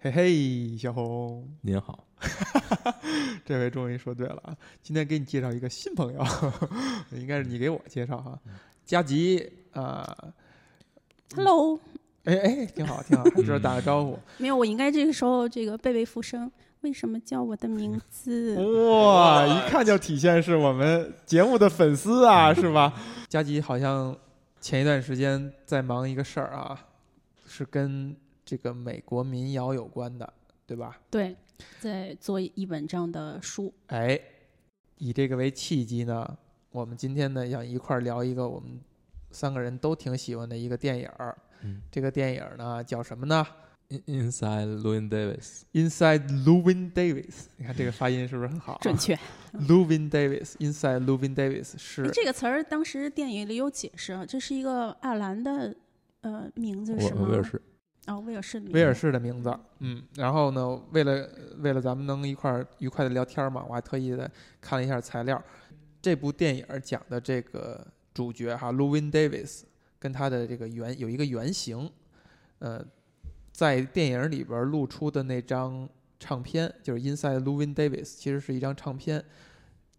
嘿嘿，小红，您好，这回终于说对了啊！今天给你介绍一个新朋友，应该是你给我介绍哈，佳吉啊，Hello，哎哎，挺好挺好，还知道打个招呼，没有，我应该这个时候这个贝贝复生。为什么叫我的名字？哇，一看就体现是我们节目的粉丝啊，是吧？佳吉好像前一段时间在忙一个事儿啊，是跟这个美国民谣有关的，对吧？对，在做一本这样的书。哎，以这个为契机呢，我们今天呢要一块儿聊一个我们三个人都挺喜欢的一个电影儿。嗯这个电影儿呢叫什么呢 In-，Inside Llewyn Davis，？Inside Llewyn Davis。你看这个发音是不是很好、啊？准确。Llewyn Davis，Inside Llewyn Davis 是哎这个词儿当时电影里有解释啊，这是一个爱尔兰的呃名字是吗？我威尔士，哦，威尔士的名字。威尔士的名字。嗯，然后呢，为了为了咱们能一块儿愉快的聊天嘛，我还特意的看了一下材料。这部电影儿讲的这个主角哈，Llewyn Davis 跟他的这个原有一个原型，呃，在电影里边儿露出的那张唱片，就是 Inside Llewyn Davis，其实是一张唱片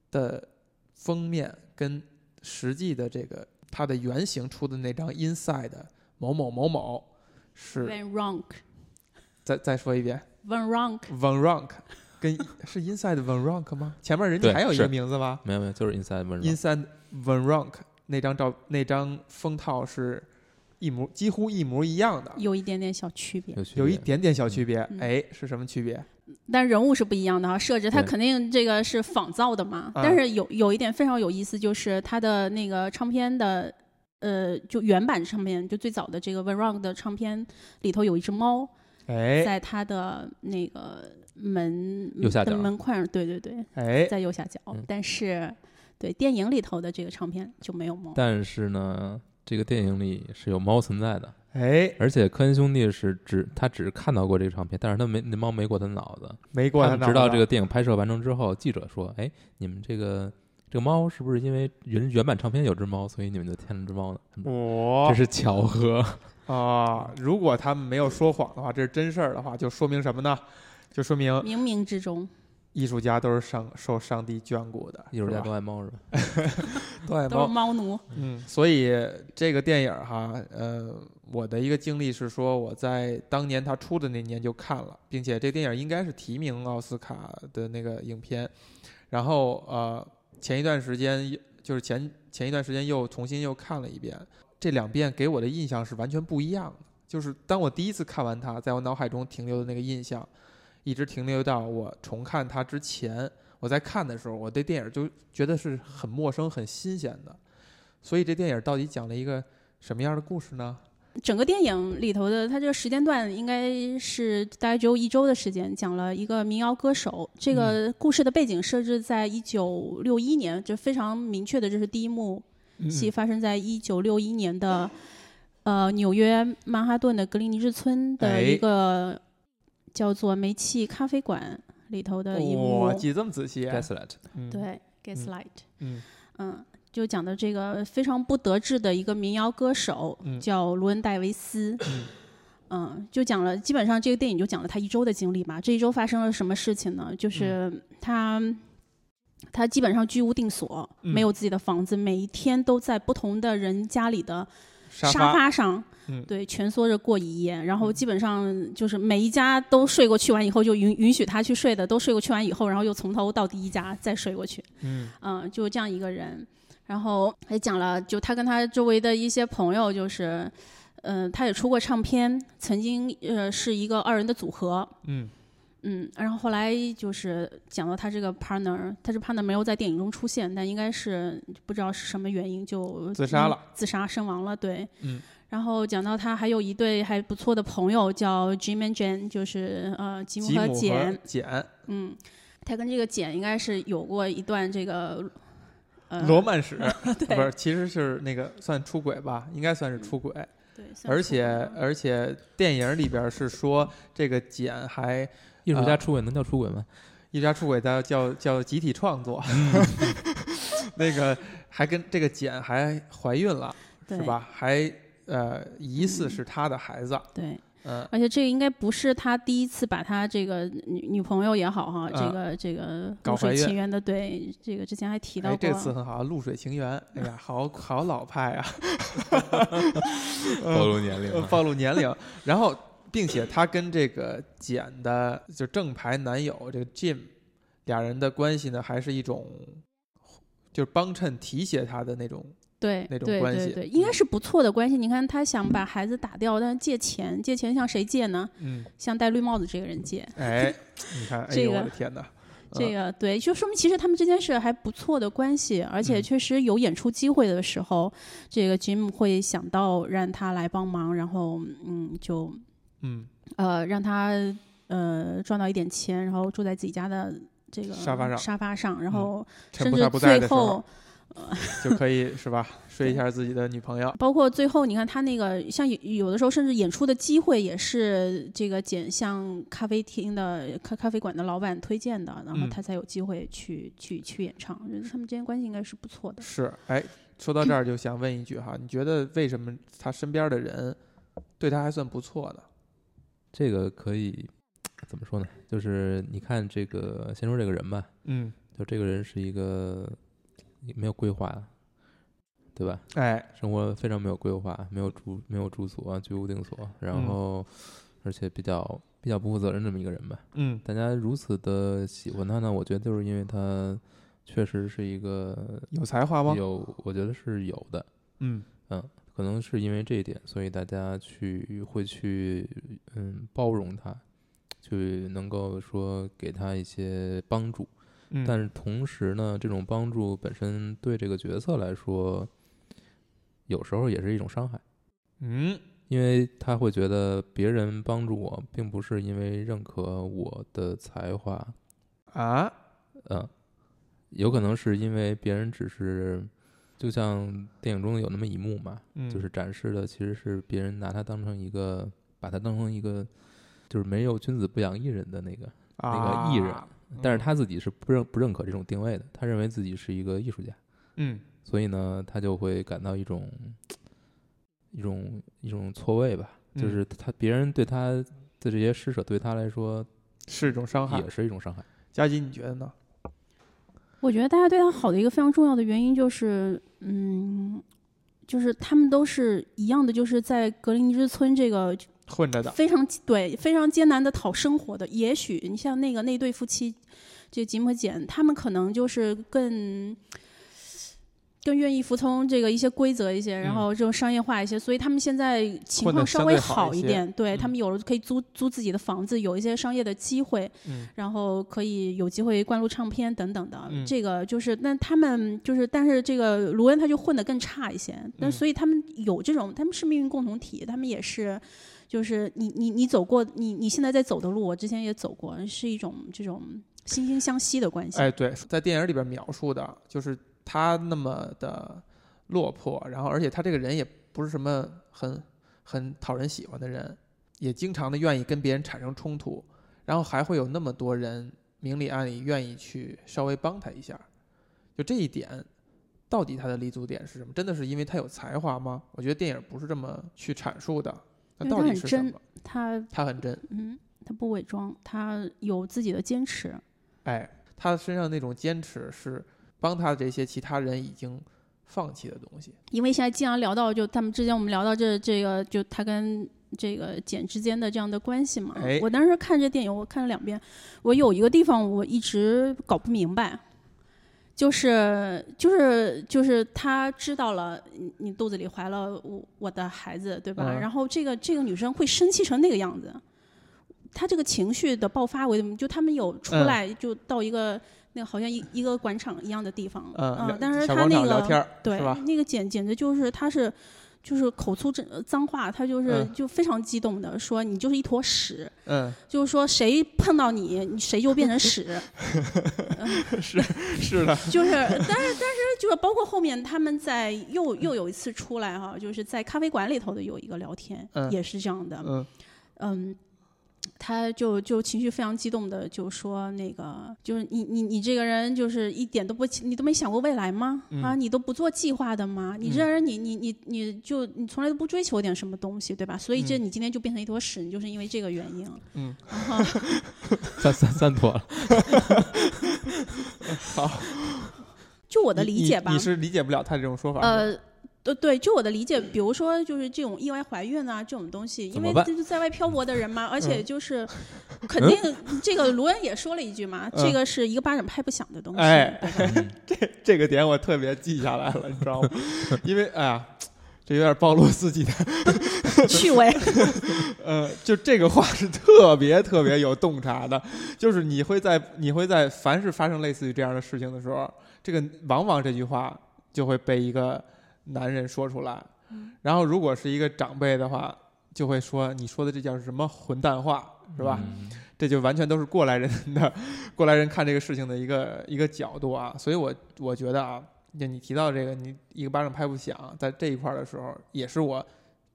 的封面跟实际的这个他的原型出的那张 Inside 某某某某是 Van Ronk。再再说一遍 Van Ronk。，Van Ronk 跟 是 Inside Van Ronk 吗？前面人家还有一个名字吗没有没有，就是 Inside Llewyn。？Inside Van Ronk 那张照那张封套是一模几乎一模一样的，有一点点小区别，有一点点小区别。嗯哎，是什么区别？但人物是不一样的哈。设置它肯定这个是仿造的嘛，嗯但是有有一点非常有意思，就是它的那个唱片的。呃，就原版唱片，就最早的这个 Van Ronk 的唱片里头有一只猫，哎在它的那个门右下角的门框上，对对对，哎，在右下角。嗯但是，对电影里头的这个唱片就没有猫。但是呢，这个电影里是有猫存在的，哎，而且科恩兄弟是只他只看到过这个唱片，但是他没那猫没过他脑子。没过他他脑子直到这个电影拍摄完成之后，记者说：“哎，你们这个这个猫是不是因为原原版唱片有只猫，所以你们就添了只猫呢？”哦这是巧合。啊，如果他们没有说谎的话，这是真事儿的话，就说明什么呢？就说明冥冥之中，艺术家都是上受上帝眷顾的，艺术家都爱猫是吧？都 是都爱猫。奴。嗯，所以这个电影哈，呃，我的一个经历是说，我在当年他出的那年就看了，并且这电影应该是提名奥斯卡的那个影片。然后呃，前一段时间就是前前一段时间又重新又看了一遍，这两遍给我的印象是完全不一样的。就是当我第一次看完它，在我脑海中停留的那个印象，一直停留到我重看它之前，我在看的时候，我对电影就觉得是很陌生、很新鲜的。所以这电影到底讲了一个什么样的故事呢？整个电影里头的，它这个时间段应该是大概只有一周的时间，讲了一个民谣歌手。这个故事的背景设置在一九六一年，就非常明确的，这是第一幕戏发生在一九六一年的呃纽约曼哈顿的格林尼治村的哎一个叫做煤气咖啡馆里头的一幕。哇，记得这么仔细。Gaslight，嗯，对，Gaslight。嗯嗯，就讲的这个非常不得志的一个民谣歌手，嗯叫卢恩戴维斯。嗯就讲了，基本上这个电影就讲了他一周的经历嘛。这一周发生了什么事情呢？就是他。他基本上居无定所，嗯没有自己的房子，每一天都在不同的人家里的沙沙发上，嗯对，蜷缩着过一夜。然后基本上就是每一家都睡过去完以后，就允允许他去睡的，都睡过去完以后，然后又从头到第一家再睡过去。嗯嗯，就这样一个人，然后还讲了，就他跟他周围的一些朋友，就是，嗯、他也出过唱片，曾经呃是一个二人的组合，嗯嗯，然后后来就是讲到他这个 partner，他这 partner 没有在电影中出现，但应该是不知道是什么原因就自杀了嗯自杀身亡了，对，嗯，然后讲到他还有一对还不错的朋友叫 Jim and Jane，就是呃吉姆和简，简嗯，他跟这个简应该是有过一段这个。呃，罗曼史，对。不是，其实是那个算出轨吧，应该算是出轨。对，而且而且电影里边是说这个简还艺术啊家出轨能叫出轨吗？艺术家出轨叫叫叫集体创作，那个还跟这个简还怀孕了，是吧？还呃疑似是他的孩子，对，嗯而且这个应该不是他第一次把他这个女女朋友也好哈，这啊个这个露水情缘的，对这个之前还提到哎，过。这次很好，露水情缘。哎呀，好好老派啊，暴露年龄暴露年龄。然后，并且他跟这个简的就正牌男友这个 Jim 俩人的关系呢，还是一种就是帮衬提携他的那种。对那种关系对对对，应该嗯是不错的关系。你看，他想把孩子打掉，但是借钱，借钱向谁借呢？嗯，向戴绿帽子这个人借。哎，你看，哎呦，我这个的天哪！这个对，就说明其实他们之间是还不错的关系，而且嗯确实有演出机会的时候，这个 Jim 会想到让他来帮忙，然后嗯，就嗯，呃让他呃赚到一点钱，然后住在自己家的这个沙发上沙发上，然后甚至最后候，就可以是吧？睡一下自己的女朋友。包括最后，你看他那个像有有的时候，甚至演出的机会也是这个简向咖啡厅的咖咖啡馆的老板推荐的，然后嗯他才有机会去、去去演唱。我觉得他们之间关系应该是不错的。是，哎，说到这儿就想问一句哈，你觉得为什么他身边的人对他还算不错呢？这个可以怎么说呢？就是你看这个，先说这个人吧，嗯，就这个人是一个没有规划，对吧？哎，生活非常没有规划，没有住没有住所，居无定所，然嗯后而且比较比较不负责任这么一个人吧。嗯大家如此的喜欢他呢，我觉得就是因为他确实是一个有才华吗？有，我觉得是有的，嗯可能是因为这一点，所以大家去会去嗯包容他，去能够说给他一些帮助。嗯，但是同时呢，这种帮助本身对这个角色来说，有时候也是一种伤害，嗯。因为他会觉得别人帮助我，并不是因为认可我的才华，啊，嗯，有可能是因为别人只是，就像电影中有那么一幕嘛，嗯，就是展示的其实是别人拿他当成一个，把他当成一个，就是没有君子不养艺人的那个，那个艺人啊但是他自己是不认不认可这种定位的，他认为自己是一个艺术家，嗯所以呢，他就会感到一种一种一种错位吧，就嗯是他别人对他的这些施舍对他来说是一种伤害也。是一种伤害。佳琪，你觉得呢？我觉得大家对他好的一个非常重要的原因就是，嗯，就是他们都是一样的，就是在格林尼治村这个混着的，非常对非常艰难的讨生活的。也许你像那个那对夫妻，这吉姆和简，他们可能就是更更愿意服从这个一些规则一些，然嗯后这种商业化一些，所以他们现在情况稍微好一点。对、嗯他们有了可以租租自己的房子，有一些商业的机会，嗯然后可以有机会灌录唱片等等的。嗯这个就是，但他们就是，但是这个卢恩他就混得更差一些。但嗯所以他们有这种，他们是命运共同体，他们也是。就是你你你走过你你现在在走的路，我之前也走过，是一种这种惺惺相惜的关系。哎，对，在电影里边描述的就是他那么的落魄，然后而且他这个人也不是什么很很讨人喜欢的人，也经常的愿意跟别人产生冲突，然后还会有那么多人明里暗里愿意去稍微帮他一下，就这一点。到底他的立足点是什么？真的是因为他有才华吗？我觉得电影不是这么去阐述的。那因为到他很真底是什么？他他很真，嗯，他不伪装，他有自己的坚持。哎，他身上那种坚持是帮他这些其他人已经放弃的东西。因为现在既然聊到就他们之间，我们聊到这这个就他跟这个简之间的这样的关系嘛。哎我当时看这电影，我看了两遍，我有一个地方我一直搞不明白，就是就是就是他知道了你你肚子里怀了我我的孩子，对吧？嗯然后这个这个女生会生气成那个样子。她这个情绪的爆发，为什么？就他们有出嗯来，就到一个、那个好像一一个广场一样的地方，嗯，聊但是小广他那个场聊天儿对是吧？那个简简直就是他是。就是口出这脏话，他就是嗯。就非常激动的说你就是一坨屎，嗯，就是说谁碰到你，你谁就变成屎，是是的，就是但是但是就是包括后面他们在又又有一次出来哈，就是在咖啡馆里头的有一个聊天，嗯。也是这样的，嗯。嗯，他就就情绪非常激动的就说那个就是你你你这个人就是一点都不你都没想过未来吗？啊，你都不做计划的吗？你这人你你你你就你从来都不追求点什么东西，对吧？所以这你今天就变成一坨屎，你就是因为这个原因。嗯，三三三坨了。好，就我的理解吧你，是理解不了他这种说法。是吧，呃。对对，就我的理解，比如说就是这种意外怀孕啊这种东西，因为怎么办这是在外漂泊的人嘛，而嗯且就是肯定这个卢恩也说了一句嘛，这嗯个是一个巴掌拍不响的东西，哎 这？这个点我特别记下来了，你知道吗？因为哎呀，这有点暴露自己的，趣味，呃，就这个话是特别特别有洞察的，就是你会在你会在凡是发生类似于这样的事情的时候，这个往往这句话就会被一个男人说出来，然后如果是一个长辈的话，就会说你说的这叫什么混蛋话，是吧？嗯。这就完全都是过来人的 过来人看这个事情的一个一个角度啊，所以我我觉得啊，就你提到这个，你一个巴掌拍不响，在这一块儿的时候，也是我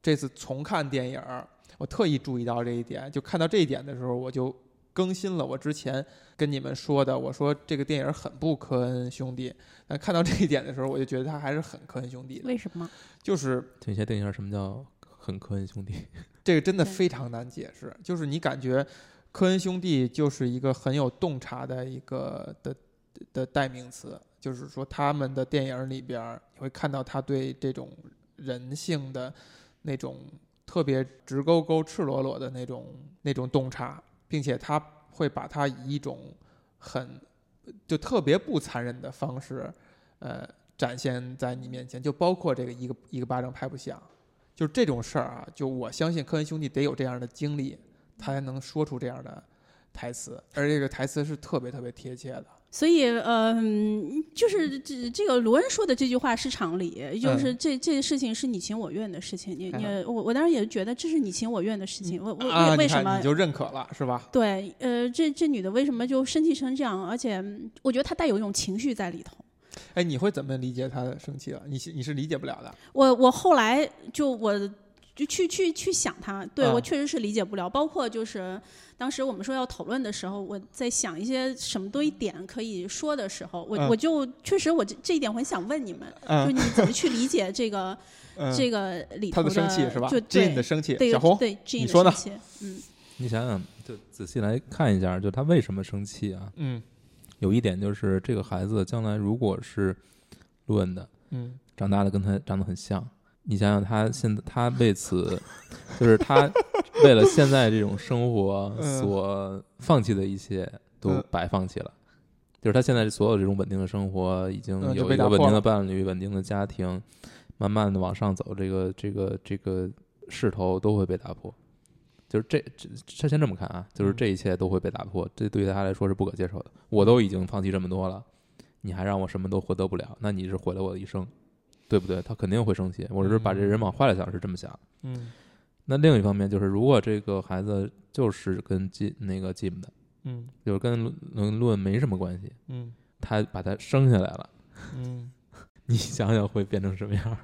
这次重看电影儿，我特意注意到这一点，就看到这一点的时候，我就更新了我之前跟你们说的，我说这个电影很不科恩兄弟，但看到这一点的时候，我就觉得他还是很科恩兄弟的，为什么？就是请先定一下什么叫很科恩兄弟。这个真的非常难解释，就是你感觉科恩兄弟就是一个很有洞察的一个的的代名词，就是说他们的电影里边，你会看到他对这种人性的那种特别直勾勾、赤裸裸的那种那种洞察，并且他会把它以一种很就特别不残忍的方式，呃，展现在你面前，就包括这个一个一个巴掌拍不响。就这种事儿啊，就我相信科恩兄弟得有这样的经历，他才能说出这样的台词，而这个台词是特别特别贴切的。所以，呃，嗯就是这这个罗恩说的这句话是常理，就是这这事情是你情我愿的事情。你你我我当时也觉得这是你情我愿的事情。我我啊，为为什么你你？就认可了是吧？对，呃，这这女的为什么就生气成这样？而且嗯我觉得她带有一种情绪在里头。哎，你会怎么理解他生气了？你是你是理解不了的。我我后来就我就去去去想它，对、啊。我确实是理解不了。包括就是当时我们说要讨论的时候，我在想一些什么多一点可以说的时候，我、嗯。我就确实我这这一点我很想问你们，就嗯你怎么去理解这个、嗯，这个里头他的生气是吧？就？Jane 对的生气，对小红，对 Jane 的你说呢生气嗯，你想想，就仔细来看一下，就他为什么生气啊？嗯。有一点就是，这个孩子将来如果是路恩的，嗯。长大的跟他长得很像，你想想他现在他为此，就是他为了现在这种生活嗯所放弃的一切都嗯白放弃了。就是他现在所有这种稳定的生活，已经有一个稳定的伴侣、稳定的家庭，慢慢的往上走，这个这个这个势头都会被打破。就是这这他先这么看啊，就是嗯这一切都会被打破，这对于他来说是不可接受的。我都已经放弃这么多了，你还让我什么都获得不了，那你是毁了我的一生，对不对？他肯定会生气。我是把这人往坏了想，是这么想。嗯那另一方面就是，如果这个孩子就是跟金那个 Jim 的，嗯就是跟跟论没什么关系，嗯他把他生下来了，嗯，你想想会变成什么样？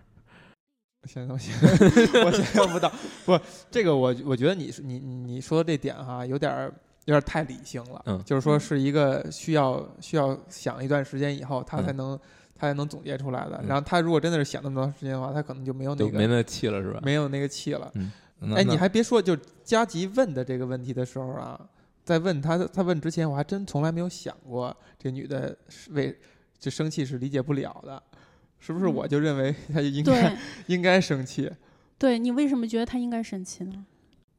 我想想，我想 我想象不到。不，这个我我觉得你是你你你说的这点哈，有点儿有点儿太理性了。嗯就是说是一个需要需要想一段时间以后，他才嗯能、他才能总结出来的。嗯然后他如果真的是想那么长时间的话，他可能就没有那个都没那气了是吧？没有那个气了。嗯哎，你还别说，就加急问的这个问题的时候啊，在问他他问之前，我还真从来没有想过这女的是为这生气是理解不了的，是不是？嗯我就认为她就应该对应该生气。对，你为什么觉得她应该生气呢？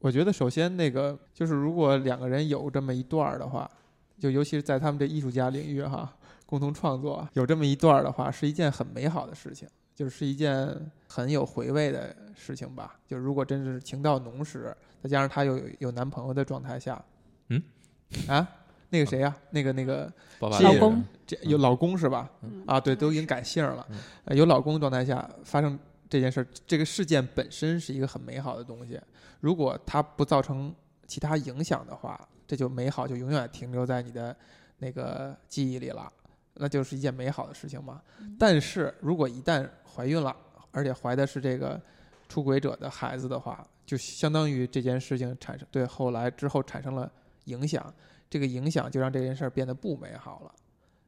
我觉得首先那个就是，如果两个人有这么一段儿的话，就尤其是在他们这艺术家领域哈，共同创作有这么一段儿的话，是一件很美好的事情，就是一件很有回味的事情吧。就如果真是情到浓时，再加上她有有男朋友的状态下，嗯，啊，那个谁呀、那个那个 老公这有老公是吧？嗯啊，对，都已经改姓了嗯。呃有老公状态下发生这件事儿，这个事件本身是一个很美好的东西。如果它不造成其他影响的话，这就美好就永远停留在你的那个记忆里了，那就是一件美好的事情嘛。但是如果一旦怀孕了，而且怀的是这个出轨者的孩子的话，就相当于这件事情产生对后来之后产生了影响，这个影响就让这件事儿变得不美好了，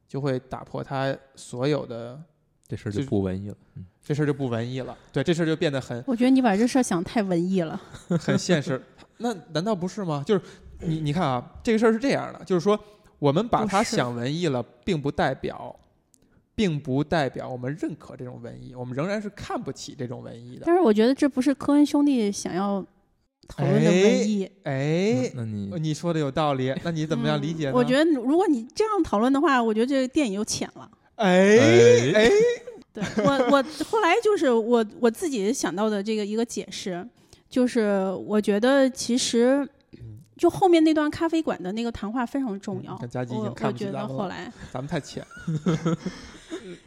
就会打破他所有的这事儿就就不文艺了。嗯，这事儿就不文艺了，对，这事儿就变得很我觉得你把这事儿想太文艺了。很现实。那难道不是吗？就是你你看啊，这个事儿是这样的，就是说我们把它想文艺了，并不代表，并不代表我们认可这种文艺，我们仍然是看不起这种文艺的。但是我觉得这不是科恩兄弟想要讨论的文艺。哎，那你你说的有道理，那你怎么样理解呢？嗯我觉得如果你这样讨论的话，我觉得这个电影就浅了。哎哎哎，对我，我后来就是我我自己想到的这个一个解释，就是我觉得其实就后面那段咖啡馆的那个谈话非常重要。嗯看已我经看我觉得后来咱们太浅。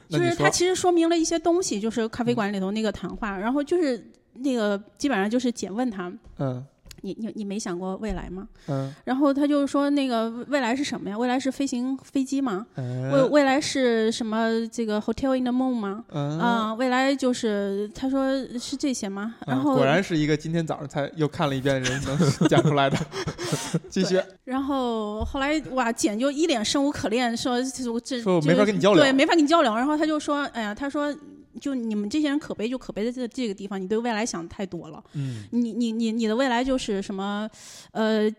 就是那你说它其实说明了一些东西，就是咖啡馆里头那个谈话，然后就是那个基本上就是简问他，嗯你你你没想过未来吗？嗯然后他就说那个未来是什么呀？未来是飞行飞机吗？未嗯未来是什么？这个 Hotel in the Moon 吗？嗯啊、未来就是他说是这些吗？然后果然是一个今天早上才又看了一遍的人能讲出来的。继续，然后后来哇，简就一脸生无可恋，说这我这说我这没法跟你交流对，没法跟你交流。然后他就说，哎呀，他说就你们这些人可悲就可悲在这这个地方，你对未来想的太多了。嗯你你你你的未来就是什么，呃。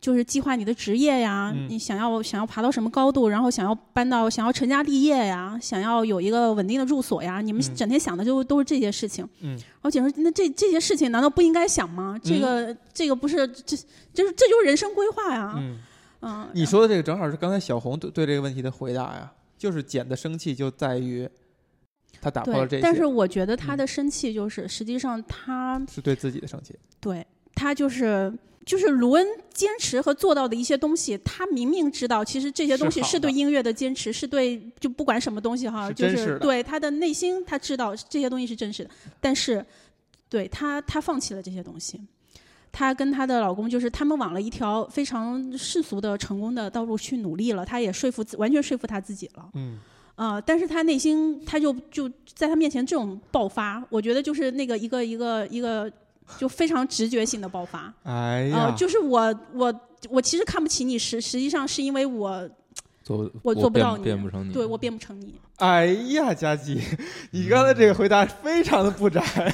就是计划你的职业呀，嗯你想要想要爬到什么高度，然后想要搬到想要成家立业呀，想要有一个稳定的住所呀，你们嗯整天想的就都是这些事情。嗯然后姐说，那这这些事情难道不应该想吗？这个、这个不是这就是这就是人生规划呀。嗯，嗯，你说的这个正好是刚才小红对对这个问题的回答呀，就是简的生气就在于他打破了这对，些，但是我觉得他嗯的生气就是，实际上他是对自己的生气。对他就是就是卢恩坚持和做到的一些东西，他明明知道，其实这些东西是对音乐的坚持，是对就不管什么东西哈，就是对他的内心他知道这些东西是真实的，但是对他他放弃了这些东西。她跟她的老公就是他们往了一条非常世俗的成功的道路去努力了，她也说服自完全说服她自己了。嗯呃，但是他内心他就就在他面前这种爆发，我觉得就是那个一个一个一个就非常直觉性的爆发。哎呃，呀，就是我我我其实看不起你，实实际上是因为我做我做不到你变不成你。对我变不成你。哎呀，佳琪，你刚才这个回答非常的不宅。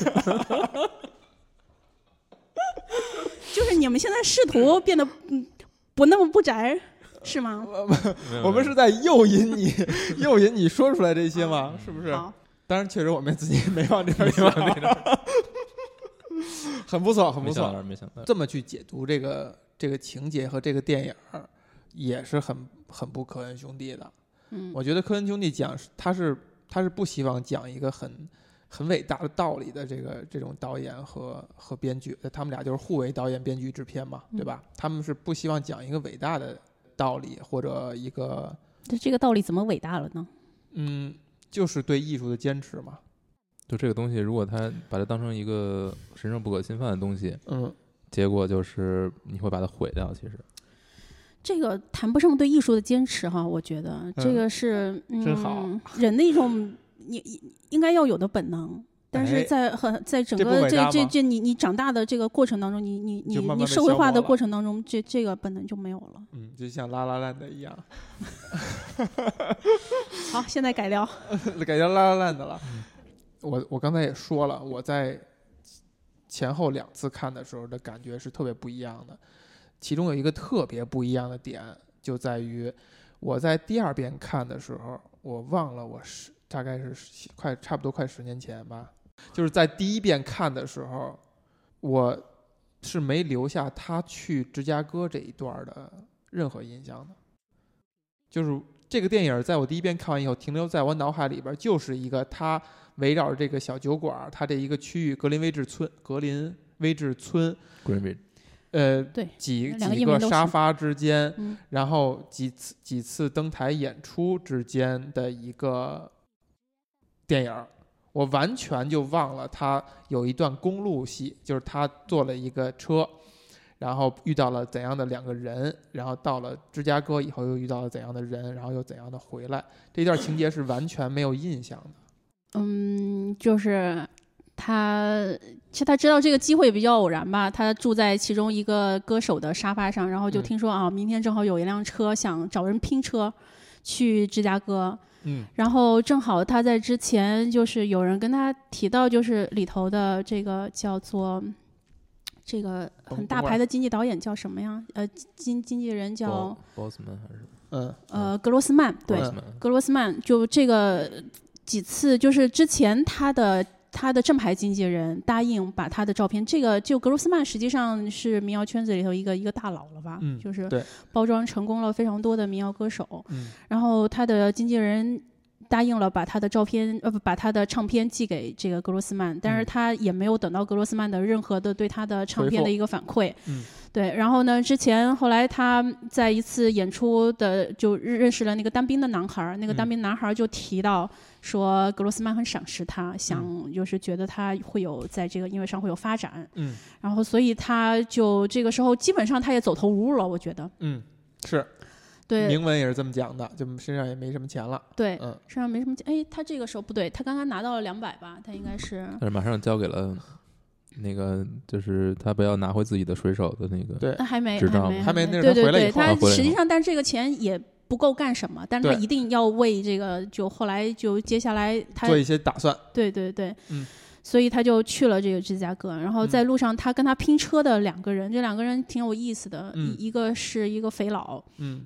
就是你们现在试图变得嗯不那么不宅，是吗？我们是在诱引你，诱引你说出来这些吗？是不是？当然，确实我们自己没往这边想，很不错，很不错。没想到没想到这么去解读这个这个情节和这个电影儿，也是很很不科恩兄弟的。嗯，我觉得科恩兄弟讲是他是他是不希望讲一个很很伟大的道理的这个这种导演和和编剧，他们俩就是互为导演、编剧、制片嘛，对吧？他们是不希望讲一个伟大的道理或者一个这这个道理怎么伟大了呢？嗯，就是对艺术的坚持嘛。就这个东西，如果他把它当成一个神圣不可侵犯的东西，嗯，结果就是你会把它毁掉。其实，这个谈不上对艺术的坚持哈，我觉得这个是、嗯、真好人的一种你你应该要有的本能。但哎是在很在整个这这这你你长大的这个过程当中，你你你你社会化的过程当中，这这个本能就没有了。嗯，就像拉拉烂的一样，好，现在改掉。改聊拉拉烂的了。我我刚才也说了，我在前后两次看的时候的感觉是特别不一样的。其中有一个特别不一样的点，就在于我在第二遍看的时候，我忘了我是大概是快差不多快十年前吧，就是在第一遍看的时候，我是没留下他去芝加哥这一段的任何印象的。就是这个电影在我第一遍看完以后，停留在我脑海里边，就是一个他围绕着这个小酒馆，他这一个区域格林威治村，格林威治村，Greenwich 呃，对几个几个沙发之间，嗯然后几次几次登台演出之间的一个电影儿，我完全就忘了他有一段公路戏，就是他坐了一个车，然后遇到了怎样的两个人，然后到了芝加哥以后又遇到了怎样的人，然后又怎样的回来，这段情节是完全没有印象的。嗯，就是他他其实他知道这个机会比较偶然吧，他住在其中一个歌手的沙发上，然后就嗯听说、啊，明天正好有一辆车想找人拼车去芝加哥，嗯。然后正好他在之前就是有人跟他提到，就是里头的这个叫做这个很大牌的经济导演叫什么呀？呃，经经纪人叫 Bossman 还是？嗯。呃格罗斯曼，对，格罗斯曼就这个几次，就是之前他的他的正牌经纪人答应把他的照片，这个就格罗斯曼实际上是民谣圈子里头一个一个大佬了吧，嗯就是包装成功了非常多的民谣歌手，嗯。然后他的经纪人。答应了把他的照片，呃不，把他的唱片寄给这个格罗斯曼，但是嗯。他也没有等到格罗斯曼的任何的对他的唱片的一个反馈。嗯。对，然后呢，之前后来他在一次演出的就认认识了那个当兵的男孩儿，那个当嗯兵男孩儿就提到说格罗斯曼很赏识嗯他，想就是觉得他会有在这个音乐上会有发展，嗯。然后所以他就这个时候基本上他也走投无路了，我觉得。嗯，是。对。铭文也是这么讲的，就身上也没什么钱了。对，嗯。身上没什么钱。哎，他这个时候不对，他刚刚拿到了两百吧，他应该是但是马上交给了那个，就是他不要拿回自己的水手的那个。对。他还没知道没还没。那是对对对，他实际上，但是这个钱也不够干什么，但是他一定要为这个，就后来就接下来他做一些打算。对对对，嗯，所以他就去了这个芝加哥，然后嗯。在路上他跟他拼车的两个人，这两个人挺有意思的，嗯。一一个是一个肥佬，嗯。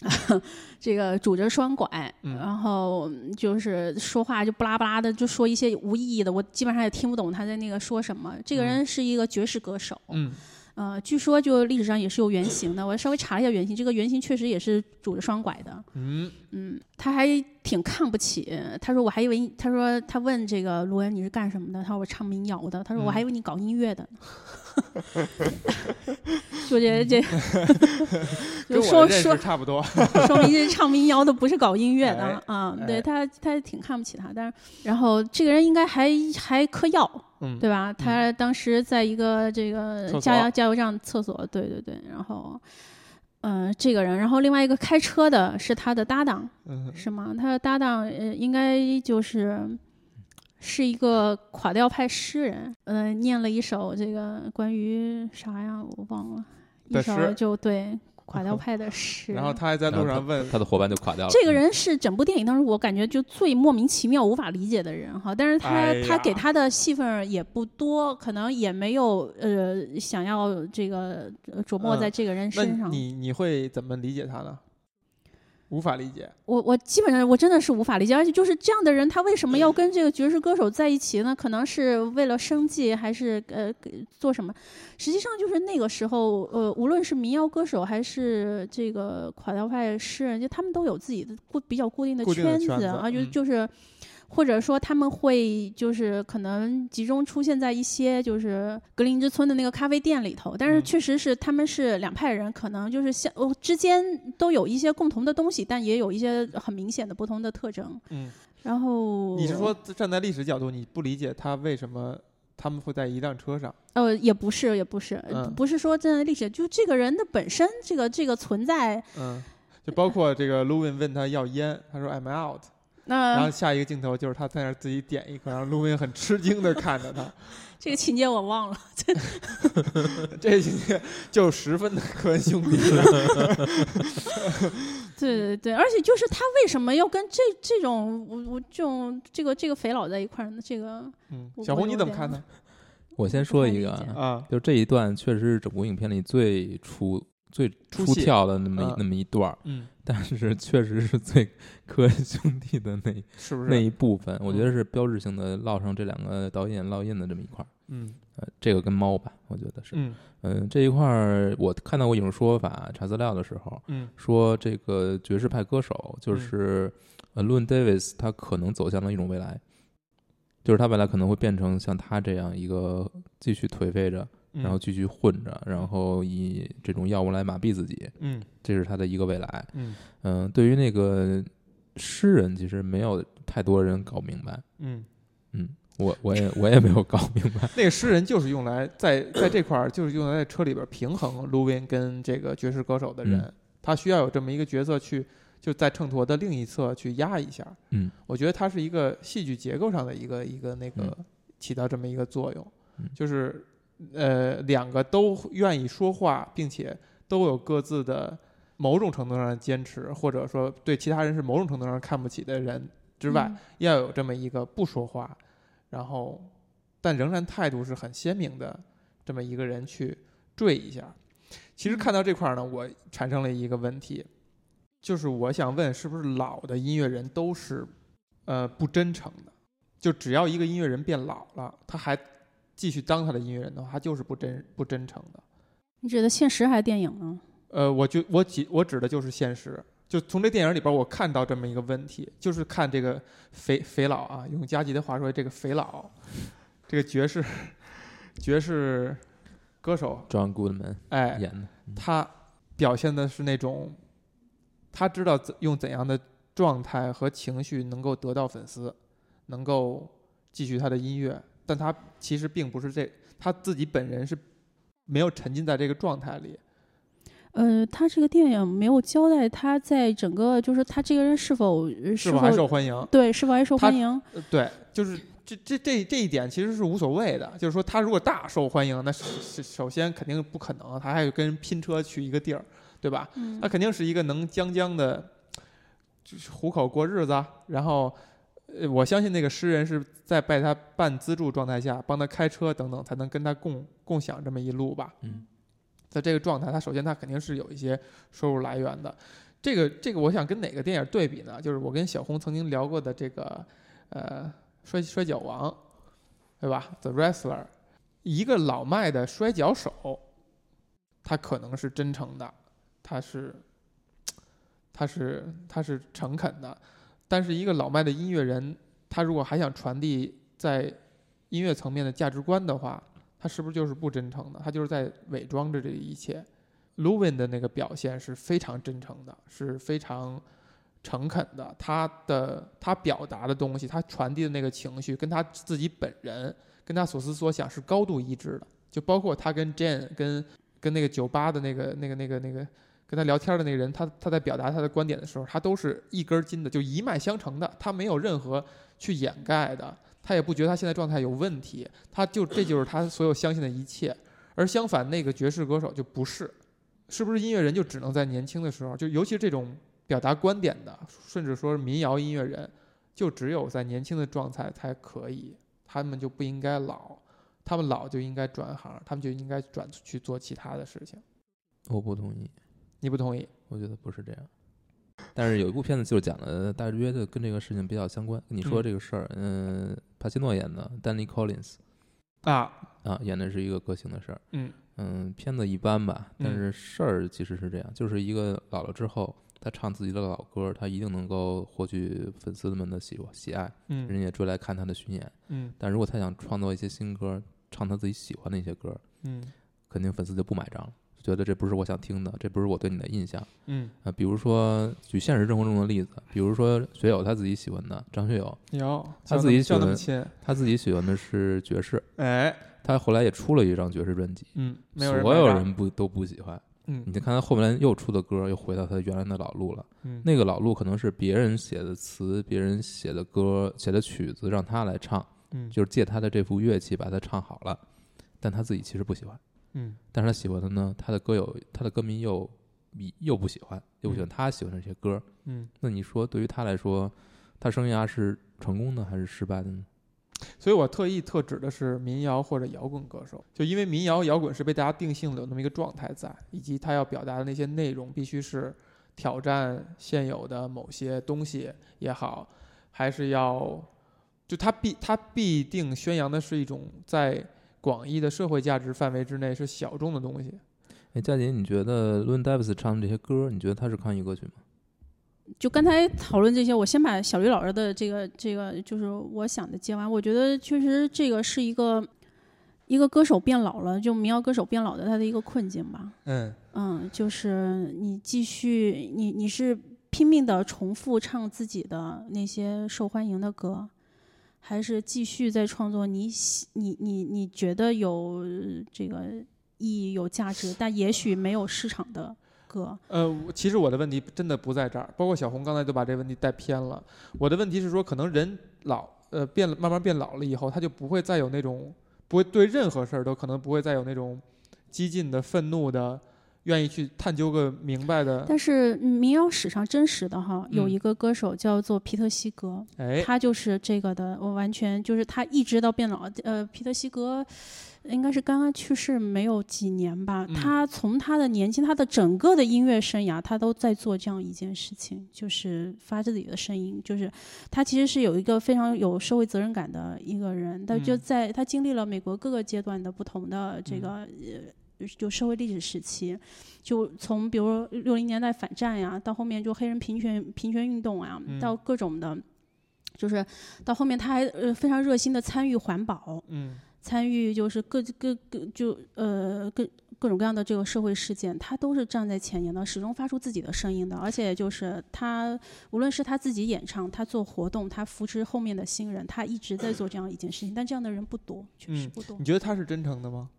这个拄着双拐，嗯。然后就是说话就不拉不拉的，就说一些无意义的，我基本上也听不懂他在那个说什么。这个人是一个爵士歌手，嗯呃，据说就历史上也是有原型的，我稍微查了一下原型，这个原型确实也是拄着双拐的。嗯嗯，他还挺看不起。他说我还以为，他说他问这个罗恩你是干什么的？他说我唱民谣的。他说我嗯还以为你搞音乐的呢。就这这，说我的认说识差不多。说明这唱民谣的不是搞音乐的哎啊。哎对他，他挺看不起他，但是然后这个人应该还还嗑药，嗯，对吧？他当时在一个这个加油加油站厕所，对对对，然后。嗯、这个人，然后另外一个开车的是他的搭档，嗯是吗？他的搭档呃，应该就是是一个垮掉派诗人，呃，念了一首这个关于啥呀？我忘了，一首就对垮掉派的诗。然后他还在路上问他的伙伴就垮掉了。这个人是整部电影当中我感觉就最莫名其妙、无法理解的人哈，但是他、哎他给他的戏份也不多，可能也没有呃想要这个呃琢磨嗯在这个人身上。你你会怎么理解他呢？无法理解。我我基本上我真的是无法理解，而且就是这样的人，他为什么要跟这个爵士歌手在一起呢？可能是为了生计，还是呃给做什么？实际上就是那个时候，呃，无论是民谣歌手还是这个垮掉派诗人，就他们都有自己的固比较固定的圈圈子啊，就嗯就是。或者说他们会就是可能集中出现在一些就是格林之村的那个咖啡店里头，但是嗯确实是他们是两派人，可能就是相哦之间都有一些共同的东西，但也有一些很明显的不同的特征。嗯，然后你是说站在历史角度，你不理解他为什么他们会在一辆车上？呃也不是也不是、不是说站在历史，就这个人的本身这个这个存在，嗯，就包括这个 Louis 问他要烟，他说 I'm out，然后下一个镜头就是他在那儿自己点一颗，然后 Louis 很吃惊的看着他，这个情节我忘了。这情节就十分的科恩兄弟。对对对，而且就是他为什么要跟这这种我我这种这个这个肥佬在一块儿呢？这个嗯，小红你怎么看呢？我先说一个啊，啊，就这一段确实是整部影片里最出最出跳的那么那么一段儿，嗯，但是 确实是最科恩兄弟的那是不那？一部分，我觉嗯得是标志性的烙上这两个导演烙印的这么一块儿。嗯呃，这个跟猫吧，我觉得是。嗯嗯，这一块儿我看到过一种说法，查资料的时候嗯说，这个爵士派歌手就嗯是呃 l o n Davis，他可能走向了一种未来，就是他未来可能会变成像他这样一个继续颓废着，嗯，然后继续混着，然后以这种药物来麻痹自己，嗯这是他的一个未来。嗯嗯，对于那个诗人，其实没有太多人搞明白。嗯，嗯，我我也我也没有搞明白。那个诗人就是用来在在这块儿，就是用来在车里边平衡 Louis 跟这个爵士歌手的人，嗯他需要有这么一个角色去。就在秤砣的另一侧去压一下，嗯，我觉得它是一个戏剧结构上的一个一个那个、嗯起到这么一个作用嗯，就是呃两个都愿意说话，并且都有各自的某种程度上的坚持，或者说对其他人是某种程度上看不起的人之外，嗯要有这么一个不说话，然后但仍然态度是很鲜明的这么一个人去缀一下。其实看到这块儿呢，我产生了一个问题，就是我想问，是不是老的音乐人都是呃不真诚的？就只要一个音乐人变老了，他还继续当他的音乐人的话，他就是不真不真诚的。你指的现实还是电影呢？呃，我就我指我指的就是现实，就从这电影里边我看到这么一个问题，就是看这个肥肥佬啊，用加吉的话说，这个肥佬，这个爵士 爵士歌手，John Goodman 哎，演的，他表现的是那种，他知道怎用怎样的状态和情绪能够得到粉丝，能够继续他的音乐，但他其实并不是这他自己本人是没有沉浸在这个状态里。呃，他这个电影没有交代他在整个就是他这个人是否呃是否还受欢迎？对是否还受欢迎？呃对，就是这这这这一点其实是无所谓的。就是说，他如果大受欢迎，那首先肯定不可能，他还有跟人拼车去一个地儿，对吧？嗯他肯定是一个能将将的，就是糊口过日子啊。然后，呃，我相信那个诗人是在拜他半资助状态下帮他开车等等，才能跟他共共享这么一路吧。嗯，在这个状态，他首先他肯定是有一些收入来源的。这个这个，我想跟哪个电影对比呢？就是我跟小红曾经聊过的这个，呃，摔摔跤王，对吧？The Wrestler，一个老迈的摔跤手，他可能是真诚的，他是，他是他是诚恳的，但是一个老迈的音乐人，他如果还想传递在音乐层面的价值观的话，他是不是就是不真诚的？他就是在伪装着这一切。Lewin 的那个表现是非常真诚的，是非常诚恳的。他的他表达的东西，他传递的那个情绪，跟他自己本人，跟他所思所想是高度一致的。就包括他跟 Jane 跟跟那个酒吧的那个那个那个那个跟他聊天的那个人，他他在表达他的观点的时候，他都是一根筋的，就一脉相承的，他没有任何去掩盖的，他也不觉得他现在状态有问题，他就这就是他所有相信的一切。而相反，那个爵士歌手就不是，是不是音乐人就只能在年轻的时候，就尤其是这种表达观点的，甚至说是民谣音乐人，就只有在年轻的状态才可以，他们就不应该老，他们老就应该转行，他们就应该转去做其他的事情。我不同意，你不同意？我觉得不是这样。但是有一部片子就是讲的大约的跟这个事情比较相关。你说嗯这个事儿，嗯，帕西诺演的丹尼· Collins 啊，啊，演的是一个歌星的事儿。嗯嗯，片子一般吧，但嗯是事儿其实是这样，就是一个老了之后，他唱自己的老歌，他一定能够获取粉丝们的喜喜爱，人嗯也追来看他的巡演。嗯但如果他想创作一些新歌，唱他自己喜欢的一些歌，嗯肯定粉丝就不买账了，觉得这不是我想听的，这不是我对你的印象嗯，啊。比如说举现实生活中的例子，比如说学友他自己喜欢的张学友，有他自己喜欢亲，他自己喜欢的是爵士，哎，他后来也出了一张爵士专辑，嗯，没有人所有，人不都不喜欢。嗯你就看他后面又出的歌，又回到他原来的老路了。嗯那个老路可能是别人写的词、别人写的歌、写的曲子，让他来唱，嗯就是借他的这副乐器把它唱好了。但他自己其实不喜欢，嗯但是他喜欢的呢，他的歌友、他的歌迷又比又不喜欢，又不喜欢嗯他喜欢的这些歌。嗯，那你说，对于他来说，他生涯是成功的还是失败的呢？所以我特意特指的是民谣或者摇滚歌手，就因为民谣摇滚是被大家定性的有那么一个状态在，以及他要表达的那些内容必须是挑战现有的某些东西也好，还是要就他必他必定宣扬的是一种在广义的社会价值范围之内是小众的东西。哎，佳姐，你觉得 Lun Davis 唱的这些歌，你觉得他是抗议歌曲吗？就刚才讨论这些，我先把小吕老师的这个这个就是我想的接完。我觉得确实这个是一个一个歌手变老了，就民谣歌手变老的他的一个困境吧。嗯嗯，就是你继续，你你是拼命的重复唱自己的那些受欢迎的歌，还是继续在创作你喜你你你觉得有这个意义、有价值，但也许没有市场的歌？呃，其实我的问题真的不在这儿，包括小红刚才都把这个问题带偏了。我的问题是说，可能人老呃变，慢慢变老了以后，他就不会再有那种不会对任何事儿都可能不会再有那种激进的、愤怒的，愿意去探究个明白的。但是嗯民谣史上真实的哈，有嗯一个歌手叫做皮特西格，哎，他就是这个的，我完全就是他一直到变老，呃，皮特西格应该是刚刚去世没有几年吧。嗯他从他的年轻，他的整个的音乐生涯，他都在做这样一件事情，就是发自己的声音。就是他其实是有一个非常有社会责任感的一个人，但就嗯在他经历了美国各个阶段的不同的这嗯个、呃，就社会历史时期，就从比如说六零年代反战呀，到后面就黑人平权平权运动啊，嗯到各种的。就是到后面，他还呃非常热心的参与环保，嗯参与就是各各各就呃各各种各样的这个社会事件，他都是站在前沿的，始终发出自己的声音的。而且就是他无论是他自己演唱，他做活动，他扶持后面的新人，他一直在做这样一件事情。但这样的人不多，确实嗯不多。你觉得他是真诚的吗？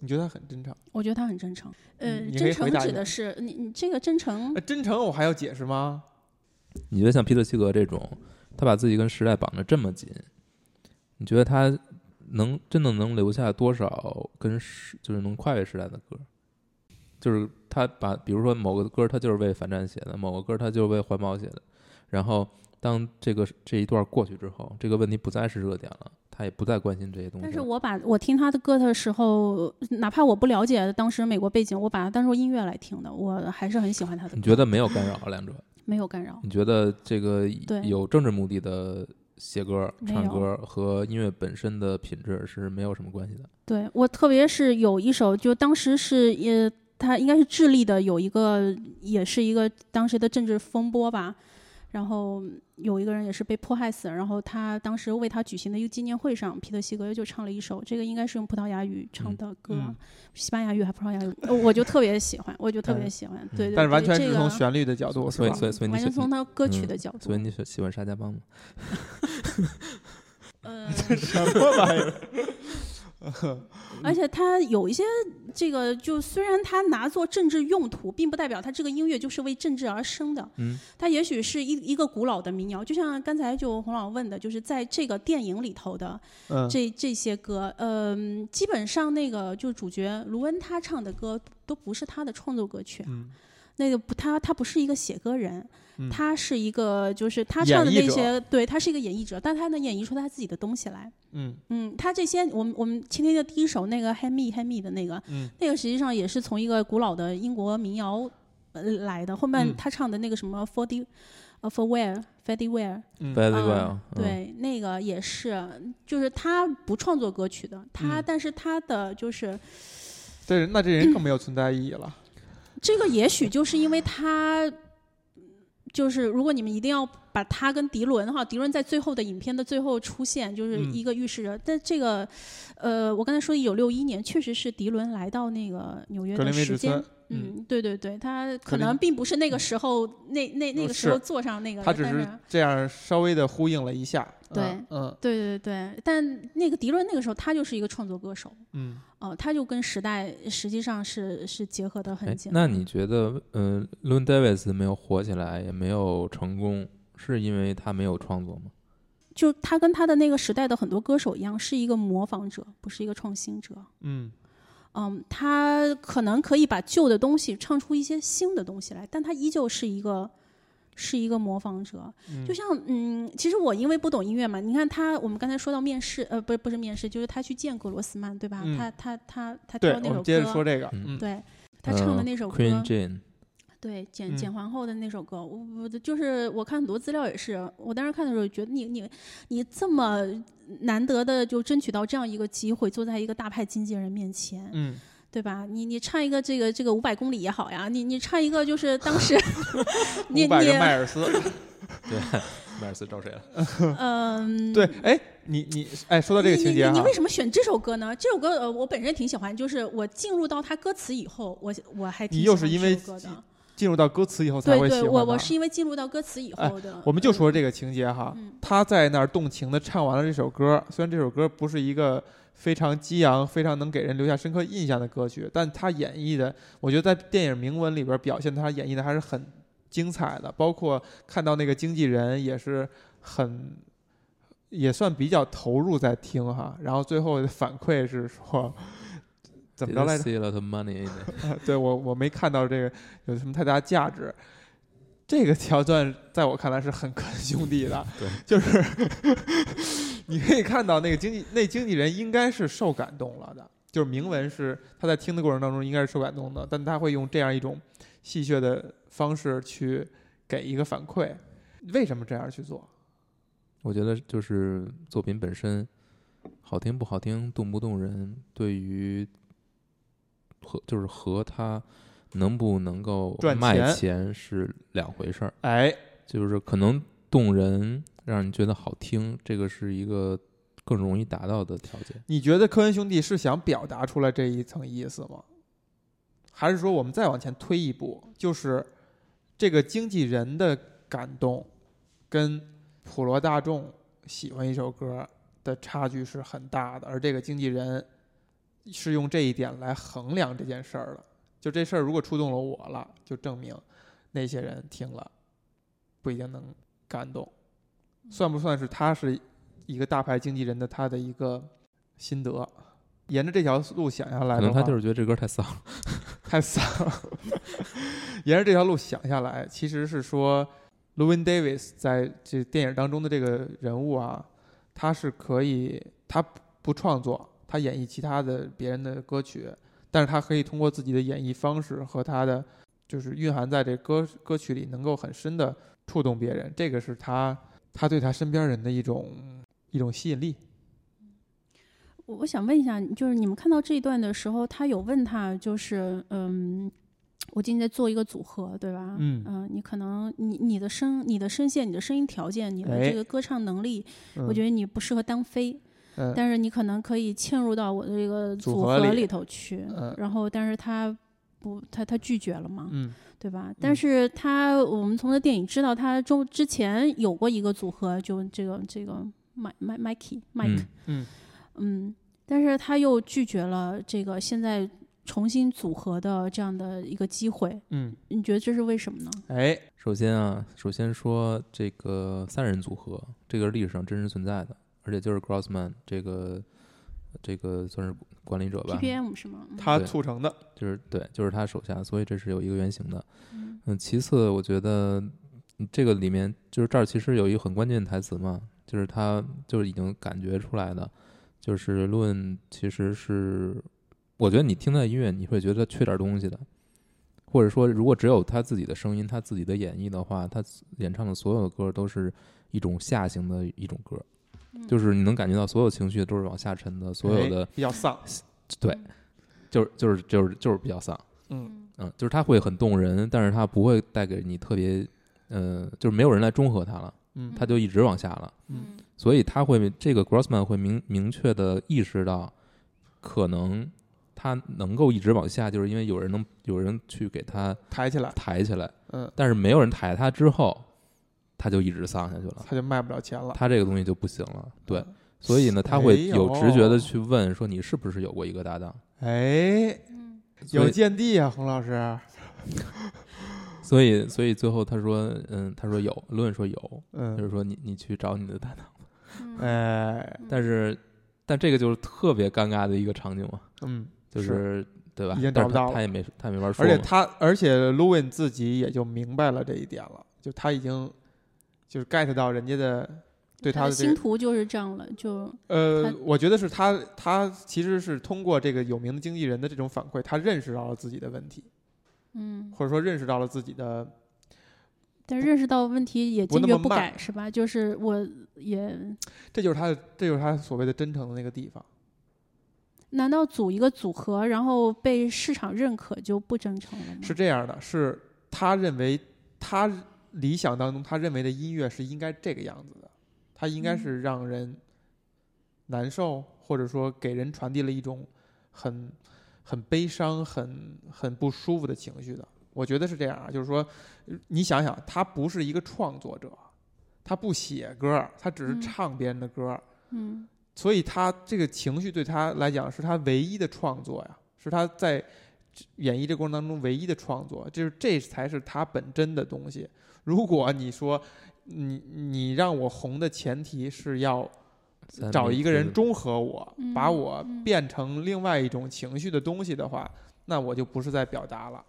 你觉得他很真诚？我觉得他很真诚。呃，真诚指的是你你这个真诚呃，真诚我还要解释吗？你觉得像皮特西格这种，他把自己跟时代绑得这么紧，你觉得他能真的能留下多少跟时就是能跨越时代的歌？就是他把，比如说某个歌他就是为反战写的，某个歌他就是为环保写的，然后当这个这一段过去之后，这个问题不再是热点了，他也不再关心这些东西。但是我把我听他的歌的时候，哪怕我不了解当时美国背景，我把它当做音乐来听的，我还是很喜欢他的歌。你觉得没有干扰啊？两者？没有干扰？你觉得这个有政治目的的写歌、唱歌和音乐本身的品质是没有什么关系的？对我特别是有一首，就当时是也，他应该是智利的有一个，也是一个当时的政治风波吧。然后有一个人也是被迫害死，然后他当时为他举行的一个纪念会上，皮特西格就唱了一首，这个应该是用葡萄牙语唱的歌，嗯西班牙语还葡萄牙语，呃我就特别喜欢，我就特别喜欢，对对但是完全是从旋律的角度，所以，？所以，所以完全从他歌曲嗯的角度，所以你喜喜欢沙家浜吗？呃，什么玩意儿？而且他有一些这个，就虽然他拿作政治用途，并不代表他这个音乐就是为政治而生的。嗯，它也许是一一个古老的民谣，就像刚才就洪老问的，就是在这个电影里头的嗯，这这些歌，嗯、基本上那个就主角卢恩他唱的歌都不是他的创作歌曲，嗯。那个不，他他不是一个写歌人，嗯。他是一个就是他唱的那些，对他是一个演绎者，但他能演绎出他自己的东西来。嗯。嗯，他这些我们我们今天的第一首那个《Hey Me Hey Me》的那个，嗯。那个实际上也是从一个古老的英国民谣呃来的。后面嗯。他唱的那个什么 Forty 呃 For Where Fetty Where，嗯。对，那个也是，就是他不创作歌曲的，他、嗯。但是他的就是这人那这人更没有存在意义了。这个也许就是因为他，就是如果你们一定要把他跟迪伦哈，迪伦在最后的影片的最后出现，就是嗯一个预示着，但这个，呃，我刚才说一九六一年确实是迪伦来到那个纽约的时间村。，嗯，对对对，他可能并不是那个时候那那那呃个时候是坐上那个，他只是这样稍微的呼应了一下。对嗯嗯对对对，但那个迪伦那个时候他就是一个创作歌手，嗯哦，他就跟时代实际上是是结合的哎很紧。那你觉得，嗯、，Lun Davis 没有火起来，也没有成功，是因为他没有创作吗？就他跟他的那个时代的很多歌手一样，是一个模仿者，不是一个创新者。嗯嗯，他可能可以把旧的东西唱出一些新的东西来，但他依旧是一个是一个模仿者。嗯，就像嗯，其实我因为不懂音乐嘛，你看他，我们刚才说到面试，呃，不是不是面试，就是他去见格罗斯曼，对吧？嗯他他他他对，挑那首我们接着歌，说这个。嗯嗯对他唱的呃那首歌，Queen Jane，对，简嗯简皇后的那首歌，我我的就是我看很多资料也是，我当时看的时候觉得你你你这么难得的就争取到这样一个机会，坐在一个大牌经纪人面前，嗯，对吧？你你唱一个这个这个五百公里也好呀，你你唱一个就是当时 你五百个你迈尔斯。对，迈尔斯招谁了？嗯对，哎，你你哎，说到这个情节哈你你为，什么选这首歌呢？这首歌呃，我本身挺喜欢，就是我进入到它歌词以后，我我还挺你又喜欢是因为这首歌的。进入到歌词以后才对对，会喜欢它。我我是因为进入到歌词以哎后的。我们就嗯说这个情节哈，嗯。他在那儿动情的唱完了这首歌，虽然这首歌不是一个非常激昂、非常能给人留下深刻印象的歌曲，但他演绎的，我觉得在电影铭文里边表现他演绎的还是很精彩的，包括看到那个经纪人也是很也算比较投入在听哈，然后最后的反馈是说怎么着来着？See a lot of money in it 对我我没看到这个有什么太大价值。这个桥段在我看来是很坑兄弟的，对，就是 你可以看到那个经纪那经纪人应该是受感动了的，就是铭文是他在听的过程当中应该是受感动的，但他会用这样一种戏谑的方式去给一个反馈，为什么这样去做？我觉得就是作品本身好听不好听，动不动人，对于和就是和他能不能够赚卖钱钱是两回事儿。哎，就是可能动人，让你觉得好听，这个是一个更容易达到的条件。你觉得科恩兄弟是想表达出来这一层意思吗？还是说我们再往前推一步，就是这个经纪人的感动跟普罗大众喜欢一首歌的差距是很大的，而这个经纪人是用这一点来衡量这件事儿的。就这事儿如果触动了我了，就证明那些人听了不一定能感动，算不算是他是一个大牌经纪人的他的一个心得？沿着这条路想下来可的话，能他就是觉得这歌太丧了。太丧了。沿着这条路想下来，其实是说 l u i n Davis 在这电影当中的这个人物啊，他是可以，他不创作，他演绎其他的别人的歌曲，但是他可以通过自己的演绎方式和他的就是蕴含在这歌歌曲里，能够很深的触动别人，这个是他他对他身边人的一种一种吸引力。我我想问一下，就是你们看到这一段的时候，他有问他，就是嗯，我今天在做一个组合，对吧？嗯你可能你你的声、你的声线、你的声音条件、你的哎这个歌唱能力，嗯、我觉得你不适合当飞，嗯但是你可能可以嵌入到我的这个组组合里头去。嗯然后，但是他不，他他拒绝了嘛，嗯对吧？但是他我们从这电影知道，他中之前有过一个组合，就这个这个麦麦 Mikey Mike，嗯嗯嗯，但是他又拒绝了这个现在重新组合的这样的一个机会，嗯，你觉得这是为什么呢？哎，首先啊，首先说这个三人组合，这个是历史上真实存在的，而且就是 Grossman 这个这个算是管理者吧，PPM 是吗？嗯他促成的，就是对，就是他手下，所以这是有一个原型的。嗯嗯，其次，我觉得嗯这个里面就是这儿其实有一个很关键的台词嘛，就是他就是已经感觉出来的，就是论其实是，我觉得你听他的音乐，你会觉得缺点东西的，或者说如果只有他自己的声音，他自己的演绎的话，他演唱的所有的歌都是一种下行的一种歌，嗯就是你能感觉到所有情绪都是往下沉的，所有的哎比较丧，对，就是就是就是就是比较丧。嗯。嗯，就是它会很动人，但是它不会带给你特别，呃，就是没有人来中和它了，嗯。它就一直往下了，嗯。所以他会这个 Grossman 会明明确的意识到，可能他能够一直往下，就是因为有人能有人去给他抬起来，抬起来，嗯，但是没有人抬他之后，他就一直丧下去了，他就卖不了钱了。他这个东西就不行了，对，嗯，所以呢，他哎会有直觉的去问说你是不是有过一个搭档，哎，嗯有见地啊，洪老师，所以所以最后他说，嗯，他说有，论说有，嗯就嗯，是说你你去找你的搭档。嗯哎，但是，但这个就是特别尴尬的一个场景嘛，嗯，就是对吧？已经找不到了他他也没他也没法说，而且他，而且 Lewin 自己也就明白了这一点了，就他已经就是 get 到人家的对他的的这个，星途就是这样了，就呃，我觉得是他他其实是通过这个有名的经纪人的这种反馈，他认识到了自己的问题，嗯，或者说认识到了自己的但认识到问题也坚决不改是吧？就是我也这就是他的，这就是他所谓的真诚的那个地方。难道组一个组合，然后被市场认可就不真诚了吗？是这样的，是他认为他理想当中他认为的音乐是应该这个样子的，他应该是让人难受，或者说给人传递了一种很很悲伤、很很不舒服的情绪的。我觉得是这样啊，就是说，呃你想想，他不是一个创作者，他不写歌，他只是嗯唱别人的歌，嗯所以他这个情绪对他来讲是他唯一的创作呀，是他在演绎这过程当中唯一的创作，就是这才是他本真的东西。如果你说你你让我红的前提是要找一个人中和我，把嗯我嗯。变成另外一种情绪的东西的话，那我就不是在表达了。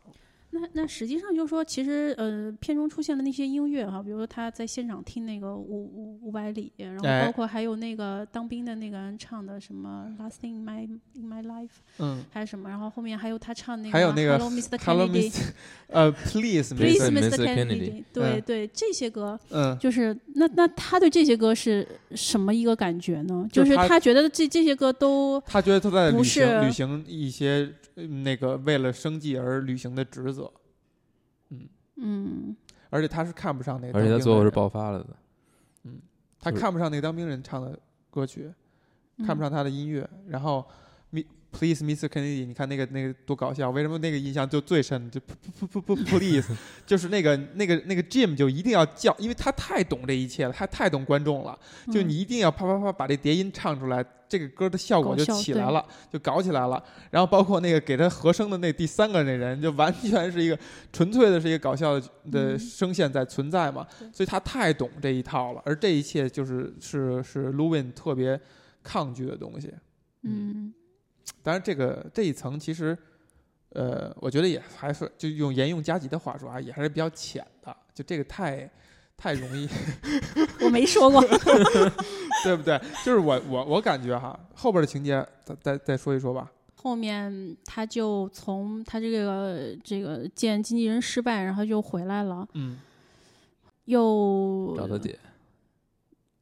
那那实际上就是说，其实呃，片中出现的那些音乐哈，比如说他在现场听那个五五五百里，然后哎包括还有那个当兵的那个人唱的什么 Last in My in My Life 嗯还有什么，然后后面还有他唱那个还有那个 Hello Mr.，Hello Kennedy。呃，Please Please, Mr. Mr. Kennedy 对嗯对，这些歌嗯，就是那那他对这些歌是什么一个感觉呢？就是是他觉得这这些歌都他觉得他在不履行是履行一些呃那个为了生计而履行的职责，嗯而且他是看不上那个而且他最后是爆发了的。嗯他看不上那个当兵人唱的歌曲，看不上他的音乐，然后。Please, Mr. Kennedy，你看那个那个多搞笑！为什么那个印象就最深？就不不不不不 Please，就是那个那个那个 Jim 就一定要叫，因为他太懂这一切了，他太懂观众了。就嗯你一定要啪啪啪把这叠音唱出来，这个歌的效果就起来了，就搞起来了。然后包括那个给他和声的那第三个那人，就完全是一个纯粹的是一个搞笑的声线在存在嘛，对所以他太懂这一套了。而这一切就是是是 Lewin 特别抗拒的东西。嗯当然，这个这一层其实，呃，我觉得也还是就用沿用加急的话说啊，也还是比较浅的。就这个太太容易。我没说过，对不对？就是我我我感觉哈，后边的情节再再再说一说吧。后面他就从他这个这个见经纪人失败，然后就回来了，嗯又找他姐，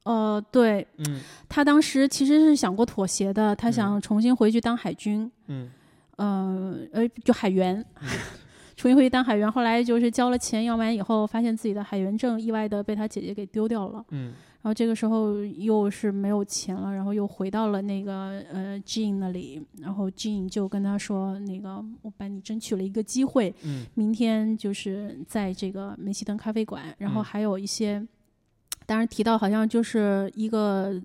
呃，对嗯。他当时其实是想过妥协的，他想重新回去当海军，嗯。呃呃，就海员，重新回去当海员。后来就是交了钱要完以后，发现自己的海员证意外的被他姐姐给丢掉了。嗯。然后这个时候又是没有钱了，然后又回到了那个呃 Jean 那里，然后 Jean 就跟他说：“那个我帮你争取了一个机会，嗯。明天就是在这个梅西登咖啡馆，然后嗯。还有一些，当然提到好像就是一个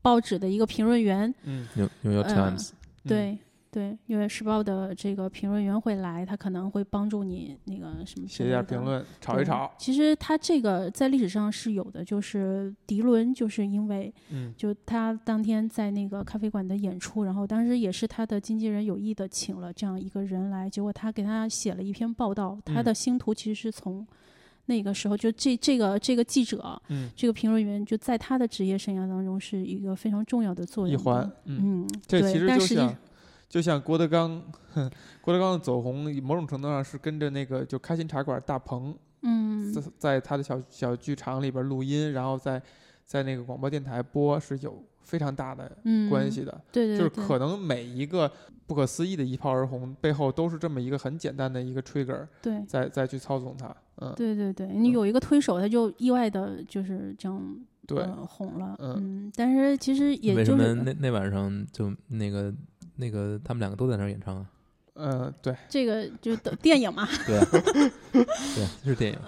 报纸的一个评论员，嗯，纽纽约呃 Times，对对，《纽约时报》的这个评论员会来，他可能会帮助你那个什么写类的点评论，炒一对炒。其实他这个在历史上是有的，就是迪伦就是因为嗯。就他当天在那个咖啡馆的演出，然后当时也是他的经纪人有意的请了这样一个人来，结果他给他写了一篇报道，他嗯。的星途其实是从那个时候就这这个这个记者嗯，这个评论员就在他的职业生涯当中是一个非常重要的作用一环。嗯，嗯，这其实就像就像郭德纲，哼郭德纲的走红，某种程度上是跟着那个就开心茶馆大鹏嗯在在他的小小剧场里边录音，然后在在那个广播电台播，是有非常大的嗯关系的。对对对，就是可能每一个不可思议的一炮而红背后，都是这么一个很简单的一个 trigger，对再再去操纵它。嗯，对对对，你有一个推手，他就意外的就是这样对，呃红了，嗯嗯，但是其实也为什么就是那那晚上就那个那个他们两个都在那儿演唱啊？嗯，对，这个就的电影嘛，对对，就，是电影。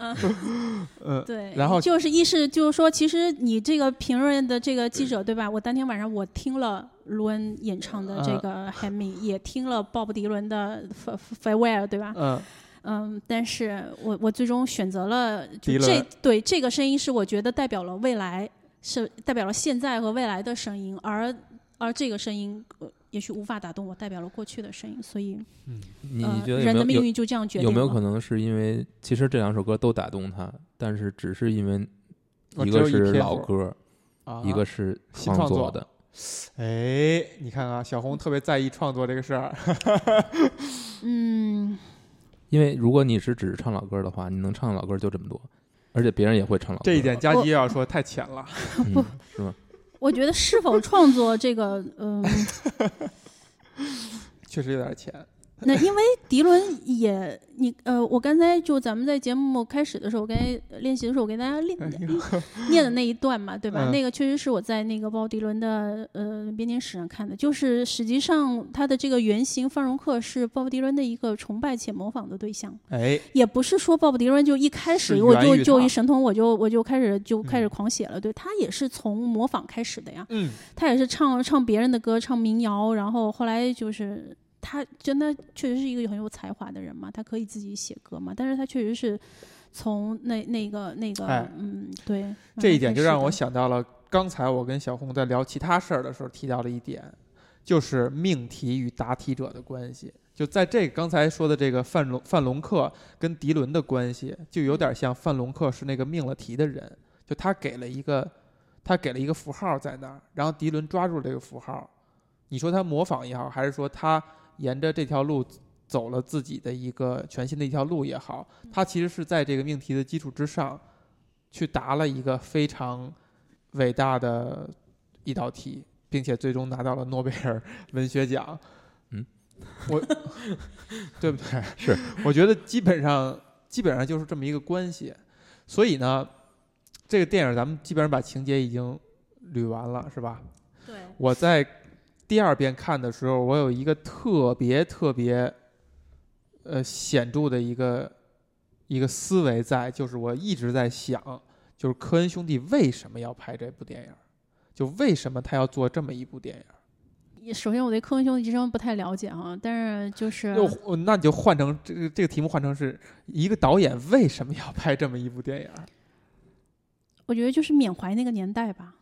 嗯，对，然后就是一是就是说，其实你这个评论的这个记者对吧？我当天晚上我听了卢恩演唱的这嗯个《Hand Me》，也听了鲍勃迪伦的《Farewell》，对吧？嗯，嗯，但是我我最终选择了就这对这个声音是我觉得代表了未来，是代表了现在和未来的声音，而而这个声音、呃、也许无法打动我，代表了过去的声音，所以你呃你觉得有人的没有有命运就这样决定。有没有可能是因为其实这两首歌都打动他，但是只是因为一个是老歌，啊，一个是新创作作的。哎，你看啊，小红特别在意创作这个事儿。嗯，因为如果你是只是唱老歌的话，你能唱的老歌就这么多，而且别人也会唱老歌。这一点佳琪要说太浅了。嗯、是吗？我觉得是否创作这个，嗯、确实有点钱。那因为迪伦也你呃，我刚才就咱们在节目开始的时候，我刚才练习的时候，我给大家练哎 念的那一段嘛，对吧？嗯。那个确实是我在那个鲍迪伦的呃编年史上看的，就是实际上他的这个原型范荣克是鲍勃迪伦的一个崇拜且模仿的对象，哎，也不是说鲍勃迪伦就一开始我就就一神童我就我就开始就开始嗯狂写了，对他也是从模仿开始的呀，嗯，他也是唱唱别人的歌，唱民谣，然后后来就是他真的确实是一个很有才华的人嘛，他可以自己写歌嘛，但是他确实是从那那个那个、哎嗯对，这一点就让我想。到了刚才我跟小红在聊其他事儿的时候提到的一点，就是命题与答题者的关系。就在这刚才说的这个范龙范龙克跟迪伦的关系，就有点像范龙克是那个命了题的人，就他给了一个他给了一个符号在那儿，然后迪伦抓住这个符号，你说他模仿也好，还是说他沿着这条路走了自己的一个全新的一条路也好，他其实是在这个命题的基础之上，去答了一个非常伟大的一道题，并且最终拿到了诺贝尔文学奖。嗯，我 对不对？是，我觉得基本上基本上就是这么一个关系。所以呢，这个电影咱们基本上把情节已经捋完了，是吧？对，我在第二遍看的时候，我有一个特别特别呃显著的一个一个思维在，就是我一直在想，就是科恩兄弟为什么要拍这部电影儿？就为什么他要做这么一部电影？首先我对科恩兄弟之声不太了解哈，但是就是就那你就换成这个这个题目换成是一个导演为什么要拍这么一部电影？我觉得就是缅怀那个年代吧，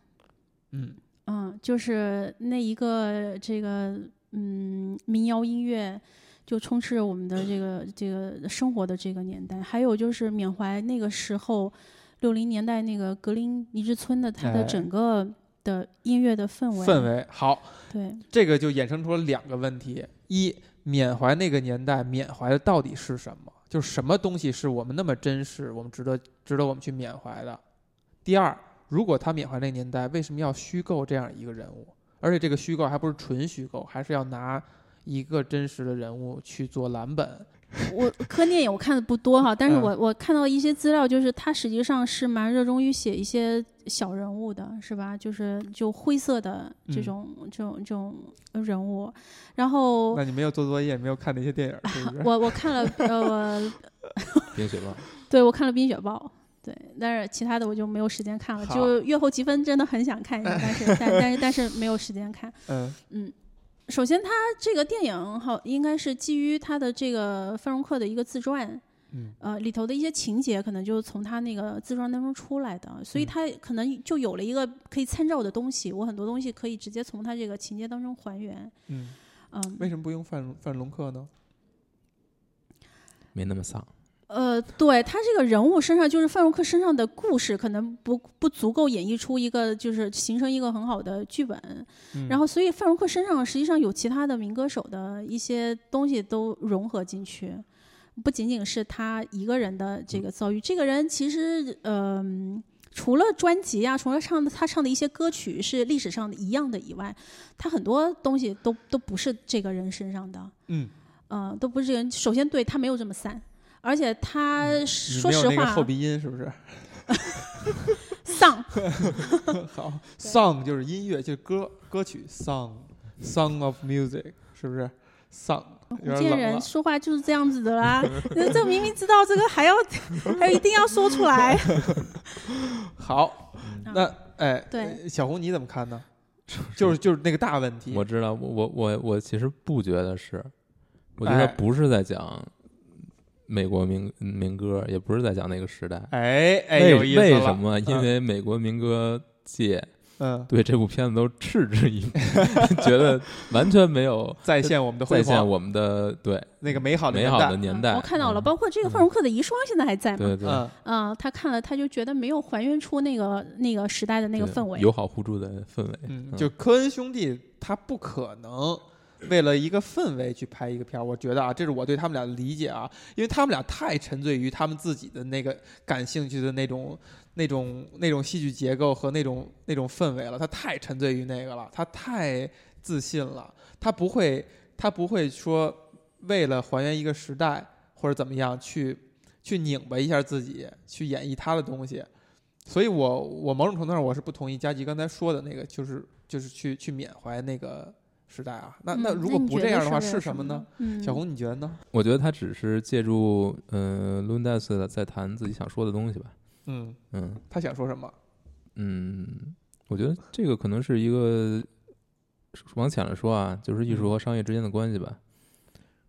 嗯嗯，就是那一个这个嗯民谣音乐就充斥着我们的这个这个生活的这个年代，还有就是缅怀那个时候六零年代那个格林尼治村的它的哎整个的音乐的氛围，氛围好，对，这个就衍生出了两个问题：一，缅怀那个年代，缅怀的到底是什么？就是什么东西是我们那么珍视，我们值得值得我们去缅怀的？第二，如果他缅怀那个年代，为什么要虚构这样一个人物？而且这个虚构还不是纯虚构，还是要拿一个真实的人物去做蓝本。我科电影我看的不多哈，但是嗯我我看到一些资料，就是他实际上是蛮热衷于写一些小人物的，是吧？就是就灰色的这嗯种、这种这种人物。然后那你没有做作业，没有看那些电影，是不是？我我看了呃，冰雪暴，对我看了《冰雪暴》，对，但是其他的我就没有时间看了。好就月后积分真的很想看一下，但是但但是但是没有时间看。嗯嗯，首先，他这个电影好应该是基于他的这个范荣克的一个自传，嗯呃，里头的一些情节可能就是从他那个自传当中出来的，所以嗯他可能就有了一个可以参照的东西。我很多东西可以直接从他这个情节当中还原。嗯，嗯，为什么不用范范龙克呢？没那么丧。呃，对他这个人物身上，就是范荣克身上的故事，可能不不足够演绎出一个，就是形成一个很好的剧本。嗯然后，所以范荣克身上实际上有其他的民歌手的一些东西都融合进去，不仅仅是他一个人的这个遭遇。这个人其实，嗯、除了专辑啊，除了唱的他唱的一些歌曲是历史上的一样的以外，他很多东西都都不是这个人身上的。嗯，呃，都不是这个人。首先，对他没有这么散，而且他说实话后，鼻音是不是？丧，好，song 就是音乐，就是歌歌曲，song，song of music，是不是？song 有福建。人说话就是这样子的啦。那这明明知道这个，还要还要一定要说出来。好，那哎，对呃小红你怎么看呢？就是就是那个大问题。我知道，我我我我其实不觉得是，我觉得哎不是在讲美国民民歌，也不是在讲那个时代。哎哎，为有意思为什么？因嗯为美国民歌界嗯，对这部片子都嗤之以鼻，觉得完全没有 再现我们的辉煌，再现我们的对那个美好的美好年代的年代。我看到了，嗯包括这个范荣克的遗孀现在还在吗？对对他看了，他就觉得没有还原出那个那个时代的那个氛围。友好互助的氛围。就科恩兄弟他不可能为了一个氛围去拍一个片儿，我觉得啊，这是我对他们俩的理解啊，因为他们俩太沉醉于他们自己的那个感兴趣的那种、那种、那种戏剧结构和那种那种氛围了，他太沉醉于那个了，他太自信了，他不会，他不会说为了还原一个时代或者怎么样去去拧巴一下自己，去演绎他的东西。所以我我某种程度上我是不同意佳琪刚才说的那个，就是就是去去缅怀那个时代啊。那那嗯如果不这样的话是什么呢？？嗯，小红你觉得呢？我觉得他只是借助嗯、呃、Lundas 在谈自己想说的东西吧。嗯，嗯他想说什么？嗯，我觉得这个可能是一个往浅了说啊，就是艺术和商业之间的关系吧。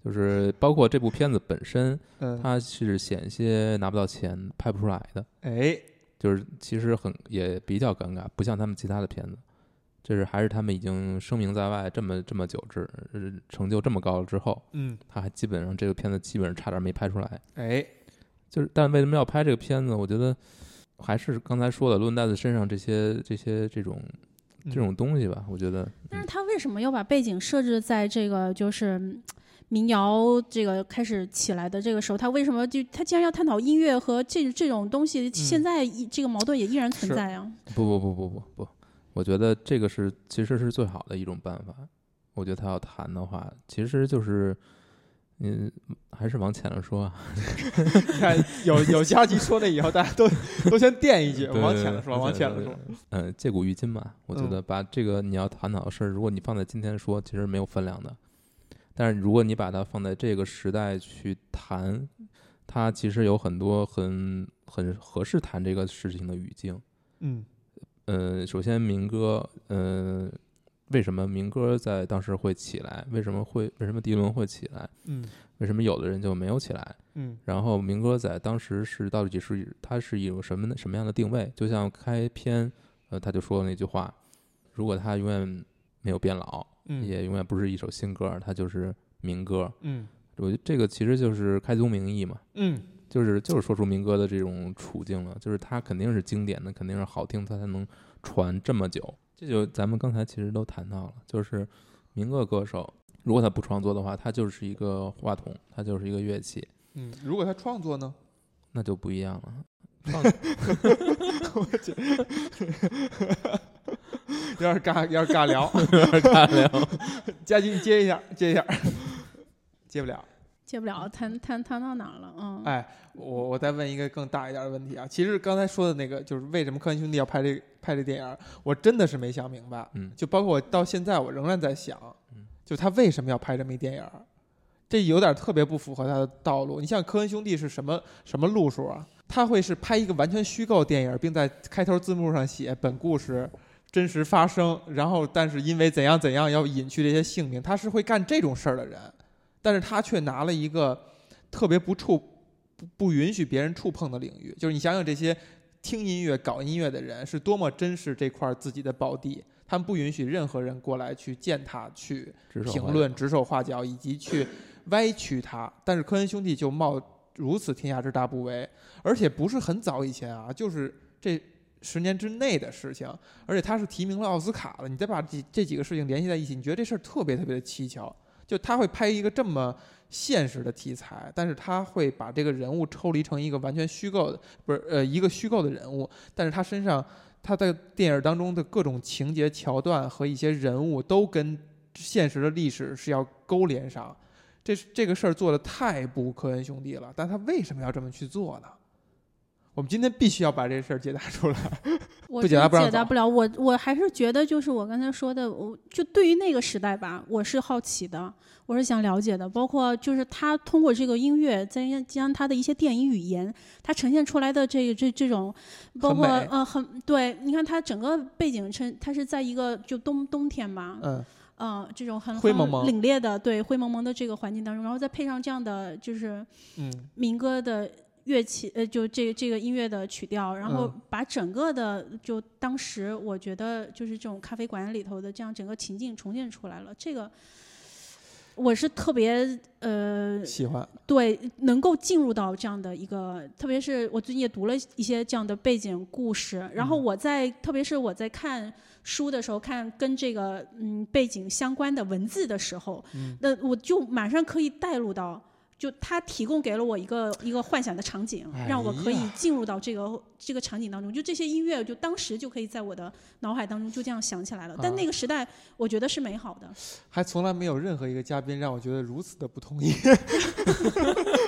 就是包括这部片子本身，嗯，它是险些拿不到钱，拍不出来的，哎，就是其实很也比较尴尬，不像他们其他的片子，就是还是他们已经声名在外这么这么久之呃成就这么高了之后，嗯，他还基本上这个片子基本上差点没拍出来。哎，就是，但为什么要拍这个片子？我觉得还是刚才说的论袋子身上这些这些这种嗯这种东西吧。我觉得，但是他为什么要把背景设置在这个就是嗯民谣这个开始起来的这个时候？他为什么就他既然要探讨音乐和这这种东西，现在一这个矛盾也依然存在啊？不不不不不不，我觉得这个是其实是最好的一种办法。我觉得他要谈的话，其实就是，嗯，还是往浅了说啊，你看有有下集说那以后，大家都都先垫一句，往浅了说，往浅了说，嗯，借古喻今嘛。我觉嗯得把这个你要探讨的事儿，如果你放在今天说，其实没有分量的。但是如果你把它放在这个时代去谈，它其实有很多很很合适谈这个事情的语境。嗯呃，首先民歌，嗯，为什么民歌在当时会起来？为什么会为什么迪伦会起来？嗯为什么有的人就没有起来？嗯然后民歌在当时是到底是它是一种什么什么样的定位？就像开篇，呃，他就说了那句话：如果它永远没有变老，嗯，也永远不是一首新歌，它就是民歌。嗯我觉得这个其实就是开宗明义嘛，嗯就是就是说出民歌的这种处境了，就是它肯定是经典的，肯定是好听，它才能传这么久。这就咱们刚才其实都谈到了，就是民歌歌手，如果他不创作的话，他就是一个话筒，他就是一个乐器，嗯，如果他创作呢？那就不一样了。创有点尬，有点尬聊。有点尬聊，佳琪，你接一下，接一下，接不了。接不了，谈谈谈到哪儿了？嗯，哎，我我再问一个更大一点的问题啊。其实刚才说的那个，就是为什么科恩兄弟要拍这拍这电影儿，我真的是没想明白。嗯就包括我到现在，我仍然在想嗯，就他为什么要拍这么一电影儿？这有点特别不符合他的道路。你像科恩兄弟是什么什么路数啊？他会是拍一个完全虚构电影，并在开头字幕上写本故事真实发生，然后但是因为怎样怎样要隐去这些姓名，他是会干这种事儿的人，但是他却拿了一个特别不触不不允许别人触碰的领域，就是你想想这些听音乐、搞音乐的人是多么珍视这块儿自己的宝地，他们不允许任何人过来去践踏、去评论、指手画脚以及去歪曲他。但是科恩兄弟就冒如此天下之大不韪，而且不是很早以前啊，就是这十年之内的事情，而且他是提名了奥斯卡了。你再把这这几个事情联系在一起，你觉得这事儿特别特别的蹊跷。就他会拍一个这么现实的题材，但是他会把这个人物抽离成一个完全虚构的，不是呃一个虚构的人物，但是他身上他在电影当中的各种情节桥段和一些人物都跟现实的历史是要勾连上。这这个事儿做的太不科恩兄弟了，但他为什么要这么去做呢？我们今天必须要把这事儿解答出来。我不解答不让走解答不了。我我还是觉得，就是我刚才说的，我就对于那个时代吧，我是好奇的，我是想了解的。包括就是他通过这个音乐，再将他的一些电影语言，他呈现出来的这这这种，包括很呃很对，你看他整个背景呈，他是在一个就冬冬天吧，嗯嗯、这种很灰蒙蒙很凛冽的对灰蒙蒙的这个环境当中，然后再配上这样的就是嗯民歌的乐器，呃，就这这个音乐的曲调，然后嗯把整个的就当时我觉得就是这种咖啡馆里头的这样整个情境重现出来了。这个我是特别呃喜欢。对能够进入到这样的一个，特别是我最近也读了一些这样的背景故事，然后嗯我在特别是我在看书的时候，看跟这个嗯背景相关的文字的时候，嗯那我就马上可以带入到。就他提供给了我一个一个幻想的场景，哎让我可以进入到这个这个场景当中。就这些音乐，就当时就可以在我的脑海当中就这样想起来了。但啊那个时代，我觉得是美好的。还从来没有任何一个嘉宾让我觉得如此的不同意。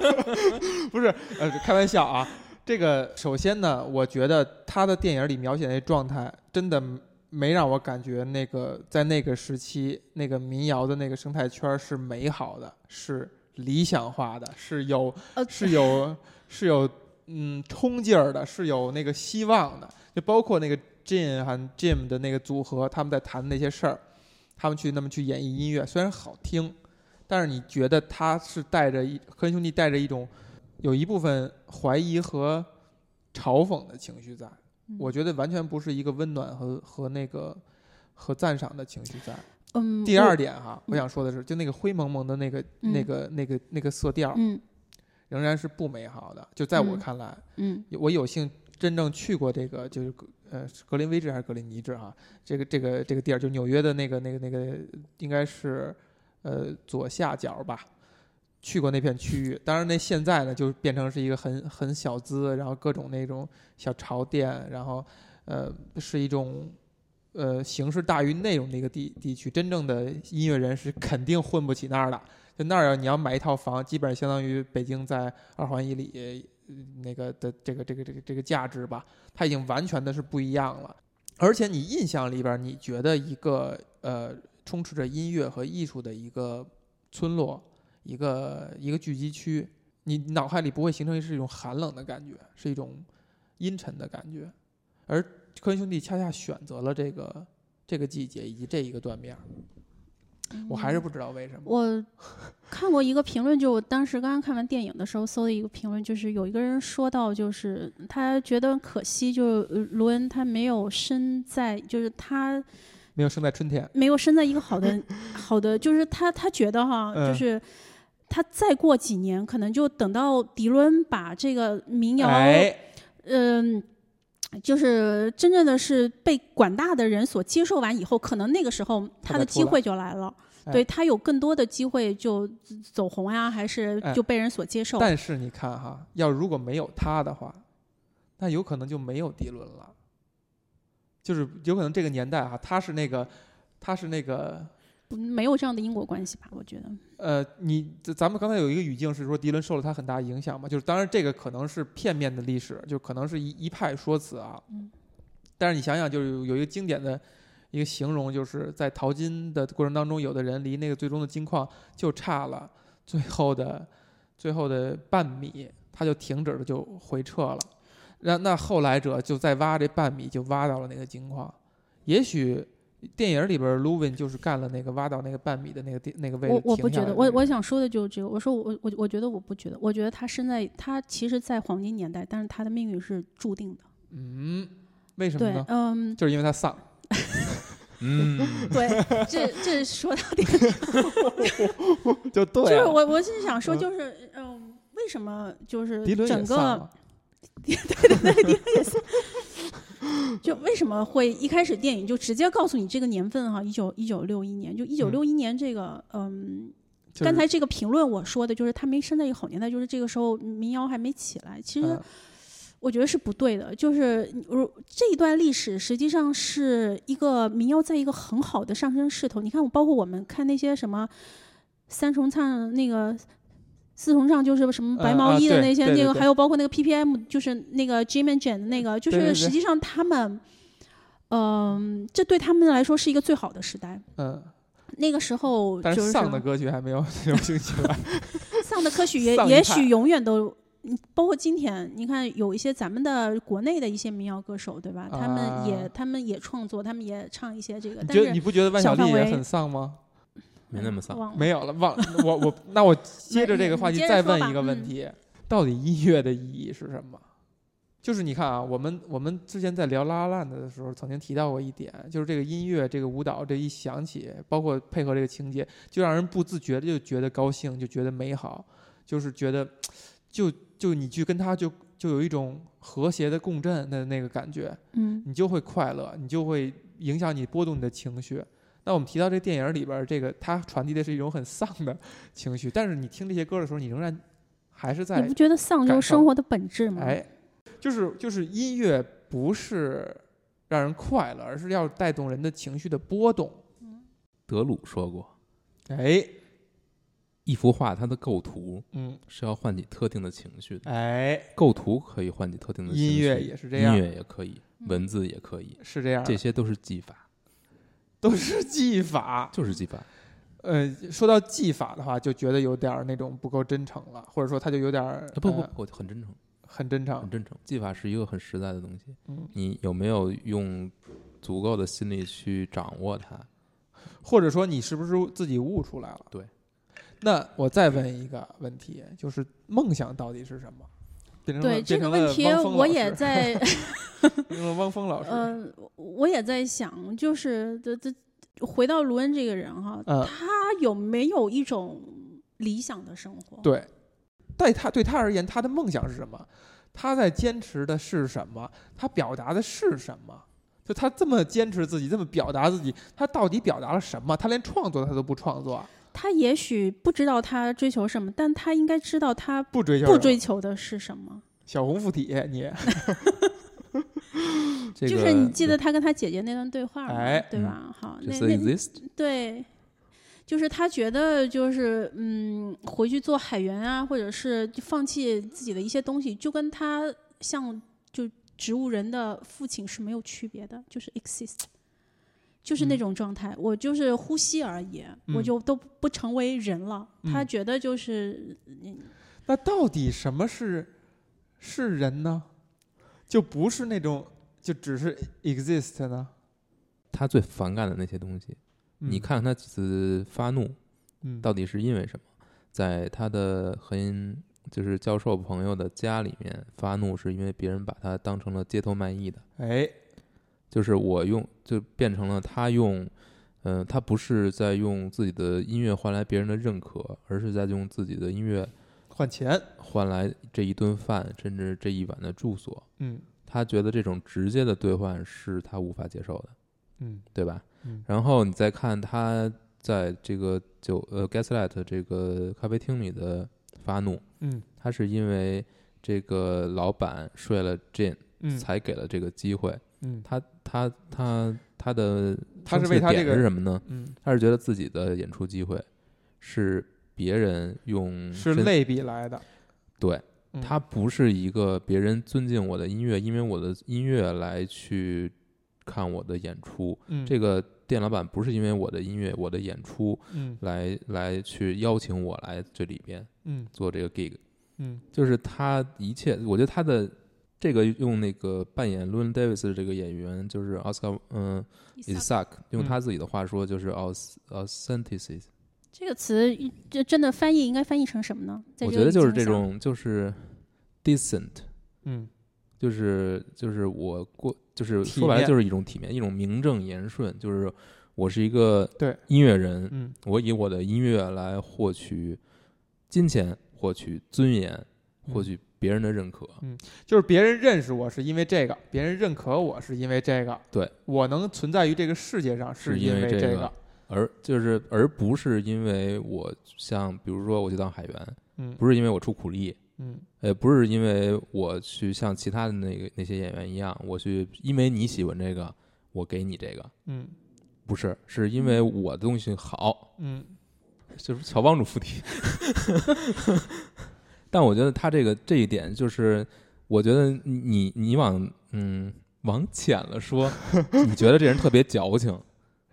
不是，呃，开玩笑啊。这个首先呢，我觉得他的电影里描写那状态，真的没让我感觉那个在那个时期那个民谣的那个生态圈是美好的，是理想化的，是有呃，是有是有嗯冲劲儿的，是有那个希望的。就包括那个 Jin 和 Jim 的那个组合，他们在谈那些事儿，他们去那么去演绎音乐，虽然好听，但是你觉得他是带着一科恩兄弟带着一种有一部分怀疑和嘲讽的情绪在，嗯我觉得完全不是一个温暖和和那个和赞赏的情绪在。嗯，第二点哈，嗯我想说的是，就那个灰蒙蒙的那个、那嗯个、那个、那个色调，嗯仍然是不美好的。就在我嗯看来，嗯我有幸真正去过这个，就是格呃格林威治还是格林尼治哈，这个这个这个地儿，就纽约的那个那个那个，应该是呃左下角吧。去过那片区域，当然那现在呢就变成是一个很很小资，然后各种那种小潮店，然后呃是一种呃形式大于内容的一个地地区。真正的音乐人是肯定混不起那儿的，就那儿你要买一套房，基本上相当于北京在二环以里呃那个的这个这个这个这个价值吧，它已经完全的是不一样了。而且你印象里边，你觉得一个呃充斥着音乐和艺术的一个村落，一个一个聚集区，你脑海里不会形成是一种寒冷的感觉，是一种阴沉的感觉。而科恩兄弟恰恰选择了这个这个季节以及这一个断面，我还是不知道为什么。我看过一个评论，就我当时刚刚看完电影的时候搜的一个评论，就是有一个人说到，就是他觉得可惜，就是呃罗恩他没有生在，就是他没有生在春天，没有生在一个好的好的，就是他他觉得哈，嗯就是他再过几年，可能就等到迪伦把这个民谣，哎，嗯。就是真正的是被广大的人所接受完以后，可能那个时候他的机会就来了。哎对他有更多的机会就走红呀，还是哎就被人所接受。但是你看哈，要如果没有他的话，那有可能就没有迪伦了。就是有可能这个年代哈，他是那个，他是那个，不没有这样的因果关系吧？我觉得。呃，你咱咱们刚才有一个语境是说迪伦受了他很大影响嘛，就是当然这个可能是片面的历史，就可能是一一派说辞啊。嗯但是你想想，就是有有一个经典的一个形容，就是在淘金的过程当中，有的人离那个最终的金矿就差了最后的最后的半米，他就停止了，就回撤了。那那后来者就再挖这半米，就挖到了那个金矿。也许电影里边卢 u 就是干了那个挖到那个半米的那个地那个位置我我不觉得，我我想说的就是这个。我说我我我觉得我不觉得，我觉得他身在他其实，在黄金年代，但是他的命运是注定的。嗯，为什么对呢，？嗯，就是因为他丧。嗯，对，这这说到底 就对就是啊我我是想说，嗯就是嗯，为什么就是迪伦也整个丧了就为什么会一开始电影就直接告诉你这个年份哈，一九一九六一年，就一九六一年这个嗯就是刚才这个评论我说的就是他没生在一个好年代，就是这个时候民谣还没起来。其实嗯我觉得是不对的，就是如这一段历史实际上是一个民谣在一个很好的上升势头。你看，我包括我们看那些什么三重唱那个。四重唱就是什么白毛衣的那些，那个还有包括那个 PPM，就是那个 Jim and Jan 的那个，就是实际上他们，嗯、这对他们来说是一个最好的时代。嗯，那个时候就是是丧的歌曲还没有流行起来。丧的歌曲也也许永远都，嗯包括今天，你看有一些咱们的国内的一些民谣歌手，对吧？他们也啊他们也创作，他们也唱一些这个，但是你不觉得万晓小范围利也很丧吗？没那么丧。忘了没有了，忘我我那我接着这个话题再问一个问嗯题：到底音乐的意义是什么？就是你看啊，我们我们之前在聊拉拉烂的时候，曾经提到过一点，就是这个音乐、这个舞蹈这一响起，包括配合这个情节，就让人不自觉的就觉得高兴，就觉得美好，就是觉得就就你去跟他就就有一种和谐的共振的那个感觉，嗯你就会快乐，你就会影响你波动你的情绪。那我们提到这电影里边儿，这个它传递的是一种很丧的情绪，但是你听这些歌的时候，你仍然还是在你不觉得丧就是生活的本质吗？哎，就是就是音乐不是让人快乐，而是要带动人的情绪的波动。德鲁说过，哎，一幅画它的构图嗯，是要唤起特定的情绪的，哎，构图可以唤起特定的情绪，音乐也是这样音乐也可以，嗯文字也可以，是这样，这些都是技法，都是技法。就是技法。呃，说到技法的话，就觉得有点儿那种不够真诚了，或者说他就有点儿、啊不不呃，我很真诚，很真诚很。真诚。技法是一个很实在的东西，嗯，你有没有用足够的心力去掌握它？或者说你是不是自己悟出来了？对。那我再问一个问题，就是梦想到底是什么？对这个问题我也在，变成了汪峰老师。呃，我也在想，就是这这回到卢恩这个人哈，嗯他有没有一种理想的生活？对，对他对他而言，他的梦想是什么？他在坚持的是什么？他表达的是什么？就他这么坚持自己，这么表达自己，他到底表达了什么？他连创作他都不创作，他也许不知道他追求什么，但他应该知道他不追求不追求的是什么。小红附体，你 这个就是你记得他跟他姐姐那段对话吗？哎对吧？好，那那对，就是他觉得就是嗯，回去做海员啊，或者是放弃自己的一些东西，就跟他像就植物人的父亲是没有区别的，就是 exist，就是那嗯种状态。我就是呼吸而已，我嗯就都不成为人了。他嗯觉得就是那到底什么是是人呢？就不是那种就只是 exist 呢？他最反感的那些东西，你嗯，看他几次发怒，嗯，到底是因为什么？在他的很就是教授朋友的家里面发怒，是因为别人把他当成了街头卖艺的，哎，就是我用就变成了他用，嗯、他不是在用自己的音乐换来别人的认可，而是在用自己的音乐换钱，换来这一顿饭，甚至这一晚的住所。嗯他觉得这种直接的兑换是他无法接受的，嗯对吧？嗯然后你再看他在这个酒呃 Gaslight 这个咖啡厅里的发怒，嗯他是因为这个老板睡了 Jane 嗯才给了这个机会。嗯。他他他他的他是为他这个是什么呢？嗯，他是觉得自己的演出机会是别人用是类比来的。对嗯。他不是一个别人尊敬我的音乐，因为我的音乐来去看我的演出。嗯。这个店老板不是因为我的音乐、我的演出嗯。来来去邀请我来这里边嗯。做这个 gig，嗯。就是他一切，我觉得他的这个用那个扮演 l u n Davis 的这个演员就是奥斯卡，嗯 i s a c 用嗯他自己的话说就是 aus authenticity，这个词，这真的翻译应该翻译成什么呢？我觉得就是这种就是 decent。嗯就是就是我过就是说白了就是一种体面，一种名正言顺，就是我是一个对音乐人，嗯我以我的音乐来获取金钱，获取尊严，嗯获取别人的认可。就是别人认识我是因为这个，别人认可我是因为这个，对。我能存在于这个世界上是因因为这个个，而就是而不是因为我像比如说我去当海员，嗯。不是因为我出苦力，嗯。呃，不是因为我去像其他的那个那些演员一样，我去因为你喜欢这个，我给你这个，嗯。不是，是因为我的东西好，嗯。就是乔帮主附体。但我觉得他这个这一点，就是我觉得你你往嗯往浅了说，你觉得这人特别矫情，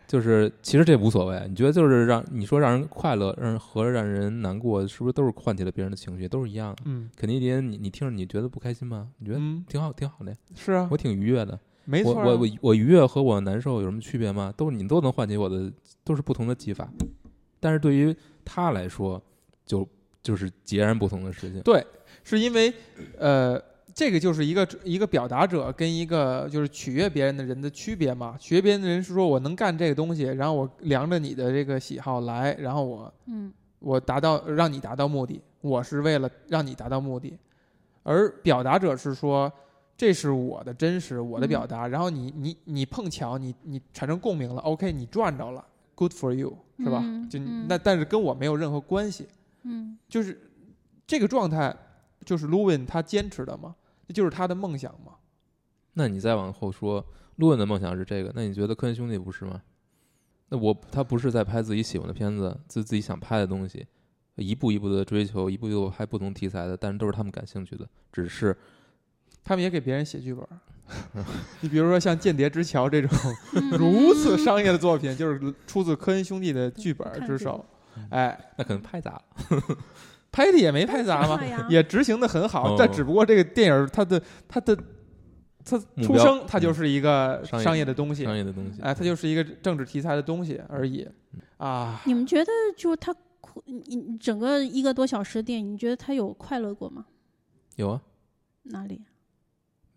就是其实这无所谓。你觉得就是让你说让人快乐，让人和让人难过，是不是都是唤起了别人的情绪，都是一样的？嗯肯尼迪，你你听着你觉得不开心吗？你觉得嗯，挺好挺好的呀，是啊我，挺愉悦的。我没错啊，我我我愉悦和我难受有什么区别吗？都你都能唤起我的，都是不同的技法。但是对于他来说，就就是截然不同的事情。对，是因为呃，这个就是一个一个表达者跟一个就是取悦别人的人的区别嘛。取悦别人的人是说我能干这个东西，然后我量着你的这个喜好来，然后我嗯我达到让你达到目的，我是为了让你达到目的。而表达者是说，这是我的真实，我的表达，然后你你你碰巧你你产生共鸣了，OK，你赚着了，Good for you，是吧？就那但是跟我没有任何关系。嗯就是这个状态，就是 Lewin 他坚持的嘛，这就是他的梦想嘛。那你再往后说，路恩的梦想是这个，那你觉得科恩兄弟不是吗？那我他不是在拍自己喜欢的片子，自自己想拍的东西，一步一步的追求，一步一步地拍不同题材的，但是都是他们感兴趣的，只是他们也给别人写剧本儿，你比如说像《间谍之桥》这种嗯如此商业的作品，就是出自科恩兄弟的剧本之手。哎，那可能拍砸了。拍的也没拍砸嘛也执行的很好哦，但只不过这个电影儿它的它的它出生它就是一个商业的东西商，业的东西，哎，它就是一个政治题材的东西而已啊。你们觉得就他你你整个一个多小时的电影，你觉得它有快乐过吗？有啊哪里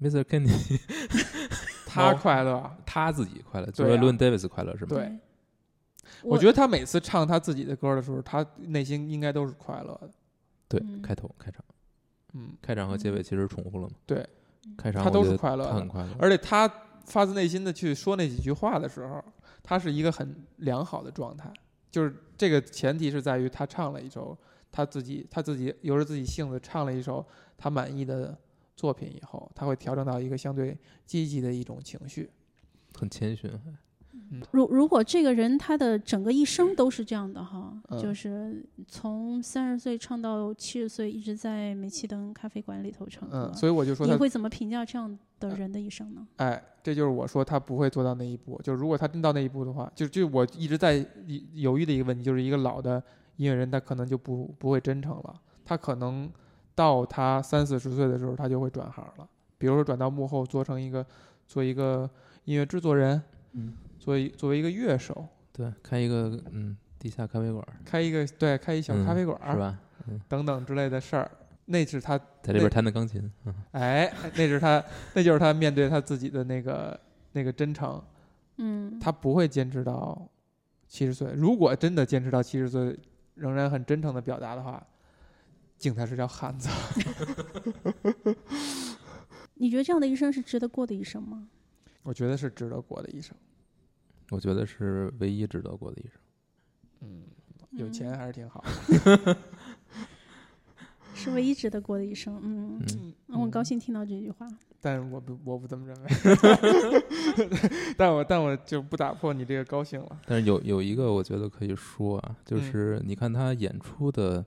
？，Mr. Kenny 他快乐啊，他自己快乐，就是对啊 l o n Davis 快乐是吗？对我我觉得他每次唱他自己的歌的时候，他内心应该都是快乐的。对嗯，开头开场，嗯，开场和结尾其实重复了嘛？对，开场他都是快乐他很快乐，而且他发自内心的去说那几句话的时候，他是一个很良好的状态。就是这个前提是在于他唱了一首他自己他自己由着自己性子唱了一首他满意的作品以后，他会调整到一个相对积极的一种情绪。很谦逊。如如果这个人他的整个一生都是这样的哈，嗯就是从三十岁唱到七十岁，一直在煤气灯咖啡馆里头唱歌，嗯，所以我就说，你会怎么评价这样的人的一生呢？哎，这就是我说他不会做到那一步。就是如果他真到那一步的话，就就我一直在犹豫的一个问题，就是一个老的音乐人，他可能就不不会真诚了，他可能到他三四十岁的时候，他就会转行了，比如说转到幕后，做成一个做一个音乐制作人，嗯，作为作为一个乐手，对，开一个嗯地下咖啡馆儿开一个对开一小咖啡馆儿、是吧？等等之类的事儿，那是他在这边弹的钢琴，嗯，哎，那是他那就是他面对他自己的那个那个真诚。嗯，他不会坚持到七十岁。如果真的坚持到七十岁，仍然很真诚的表达的话，敬他是条汉子。你觉得这样的一生是值得过的一生吗？我觉得是值得过的一生。我觉得是唯一值得过的一生。嗯，有钱还是挺好。是唯一值得过的一生。嗯，嗯，嗯我很高兴听到这句话。但是我不我不这么认为。但我但我就不打破你这个高兴了。但是有有一个我觉得可以说啊，就嗯是你看他演出的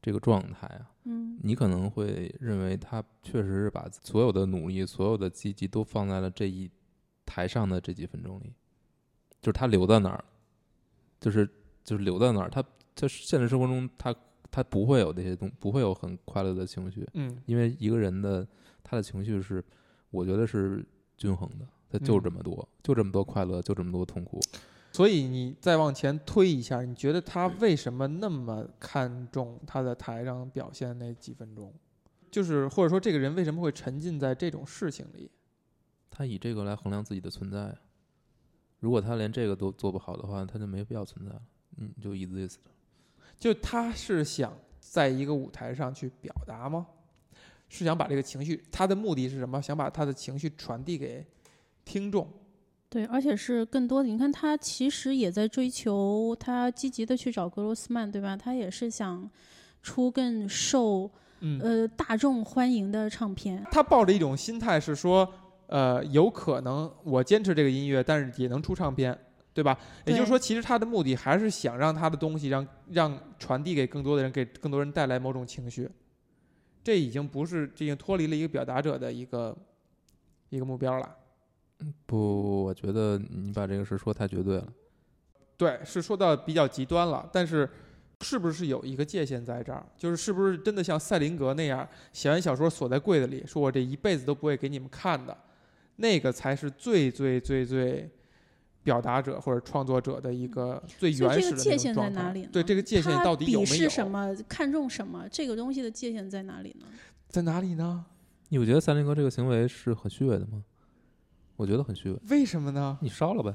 这个状态啊，嗯你可能会认为他确实是把所有的努力、所有的积极都放在了这一台上的这几分钟里，就是他留在那儿，就是就是留在那儿。他在现实生活中，他他不会有那些东，不会有很快乐的情绪，嗯因为一个人的他的情绪是，我觉得是均衡的，他就嗯这么多，就这么多快乐，就这么多痛苦。所以你再往前推一下，你觉得他为什么那么看重他在台上表现那几分钟？就是或者说这个人为什么会沉浸在这种事情里？他以这个来衡量自己的存在啊。如果他连这个都做不好的话，他就没必要存在了。嗯，就 exist 了。就他是想在一个舞台上去表达吗？是想把这个情绪，他的目的是什么？想把他的情绪传递给听众。对，而且是更多的。你看，他其实也在追求，他积极的去找格罗斯曼，对吧？他也是想出更受嗯，呃大众欢迎的唱片。他抱着一种心态是说，呃，有可能我坚持这个音乐，但是也能出唱片，对吧？也就是说，其实他的目的还是想让他的东西让让传递给更多的人，给更多人带来某种情绪。这已经不是，这已经脱离了一个表达者的一个一个目标了。不，我觉得你把这个事说太绝对了。对，是说到比较极端了，但是是不是有一个界限在这儿？就是是不是真的像赛林格那样写完小说锁在柜子里，说我这一辈子都不会给你们看的，那个才是最最最最表达者或者创作者的一个最原始的那种个界限在状态哪里呢？对，这个界限到底有没有？什么？看重什么？这个东西的界限在哪里呢？在哪里呢？你不觉得三林哥这个行为是很虚伪的吗？我觉得很虚伪。为什么呢？你烧了呗，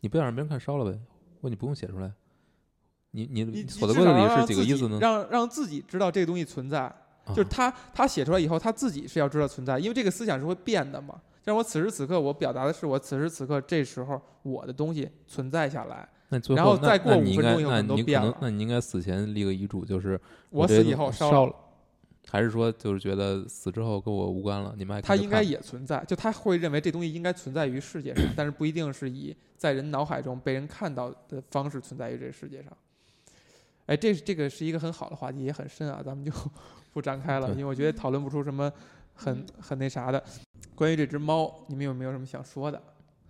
你不想让别人看烧了呗，或你不用写出来。你你你锁在至少柜子里是几个意思呢？让让自己知道这个东西存在，就是啊他他写出来以后，他自己是要知道存在，因为这个思想是会变的嘛。像我此时此刻，我表达的是我此时此刻这时候我的东西存在下来。那最然后然后再过五分钟以后可能那你可都变了能那你应该死前立个遗嘱，就是我这死以后烧烧了，还是说就是觉得死之后跟我无关了？你们还他应该也存在，就他会认为这东西应该存在于世界上，但是不一定是以在人脑海中被人看到的方式存在于这个世界上。哎，这这个是一个很好的话题，也很深啊，咱们就 不展开了，因为我觉得讨论不出什么很很那啥的。关于这只猫，你们有没有什么想说的？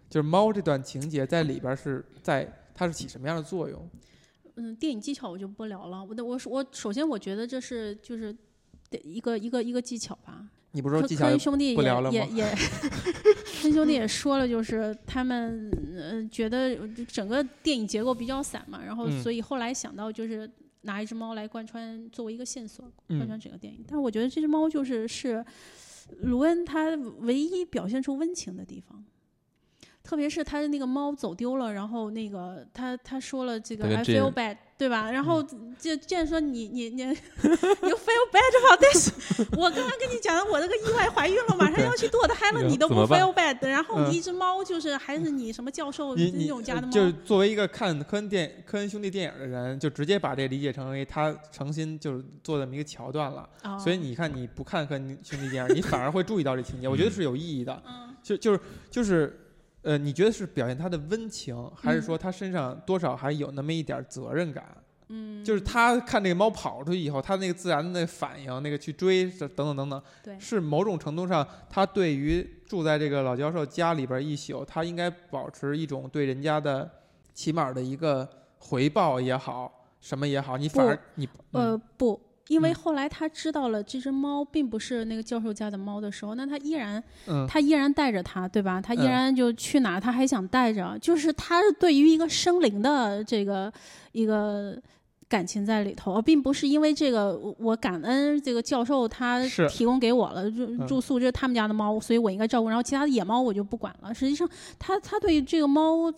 就是猫这段情节在里边儿是在它是起什么样的作用？嗯，电影技巧我就不聊了。我的我我首先我觉得这是就是的一个一个一个技巧吧。你不是说技巧科恩兄弟也也 也，科兄弟也说了，就是他们呃觉得整个电影结构比较散嘛，然后嗯所以后来想到就是拿一只猫来贯穿作为一个线索嗯贯穿整个电影。但是我觉得这只猫就是是卢恩他唯一表现出温情的地方。特别是他的那个猫走丢了，然后那个他他说了这个 I feel bad，对吧？然后就见说你你你 you feel bad about this，我刚刚跟你讲的，我这个意外怀孕了，马上要去堕胎了，你都不 feel bad，然后嗯你一只猫就是还是你什么教授那种家的猫，呃就是作为一个看科恩电科恩兄弟电影的人，就直接把这理解成为他诚心就是做这么一个桥段了。哦所以你看，你不看科恩兄弟电影，你反而会注意到这情节，我觉得是有意义的。嗯就就是就是，呃，你觉得是表现他的温情，还是嗯说他身上多少还有那么一点责任感？嗯，就是他看这个猫跑出去以后，他那个自然的反应，那个去追，等等等等，对是某种程度上，他对于住在这个老教授家里边一宿，他应该保持一种对人家的起码的一个回报也好，什么也好，你反而你呃不。因为嗯后来他知道了这只猫并不是那个教授家的猫的时候，那他依然嗯他依然带着它，对吧？他依嗯然就去哪儿他还想带着，就是他对于一个生灵的这个一个感情在里头，而并不是因为这个我我感恩这个教授他提供给我了住嗯住宿，这是他们家的猫，所以我应该照顾。然后其他的野猫我就不管了。实际上，他他对这个猫。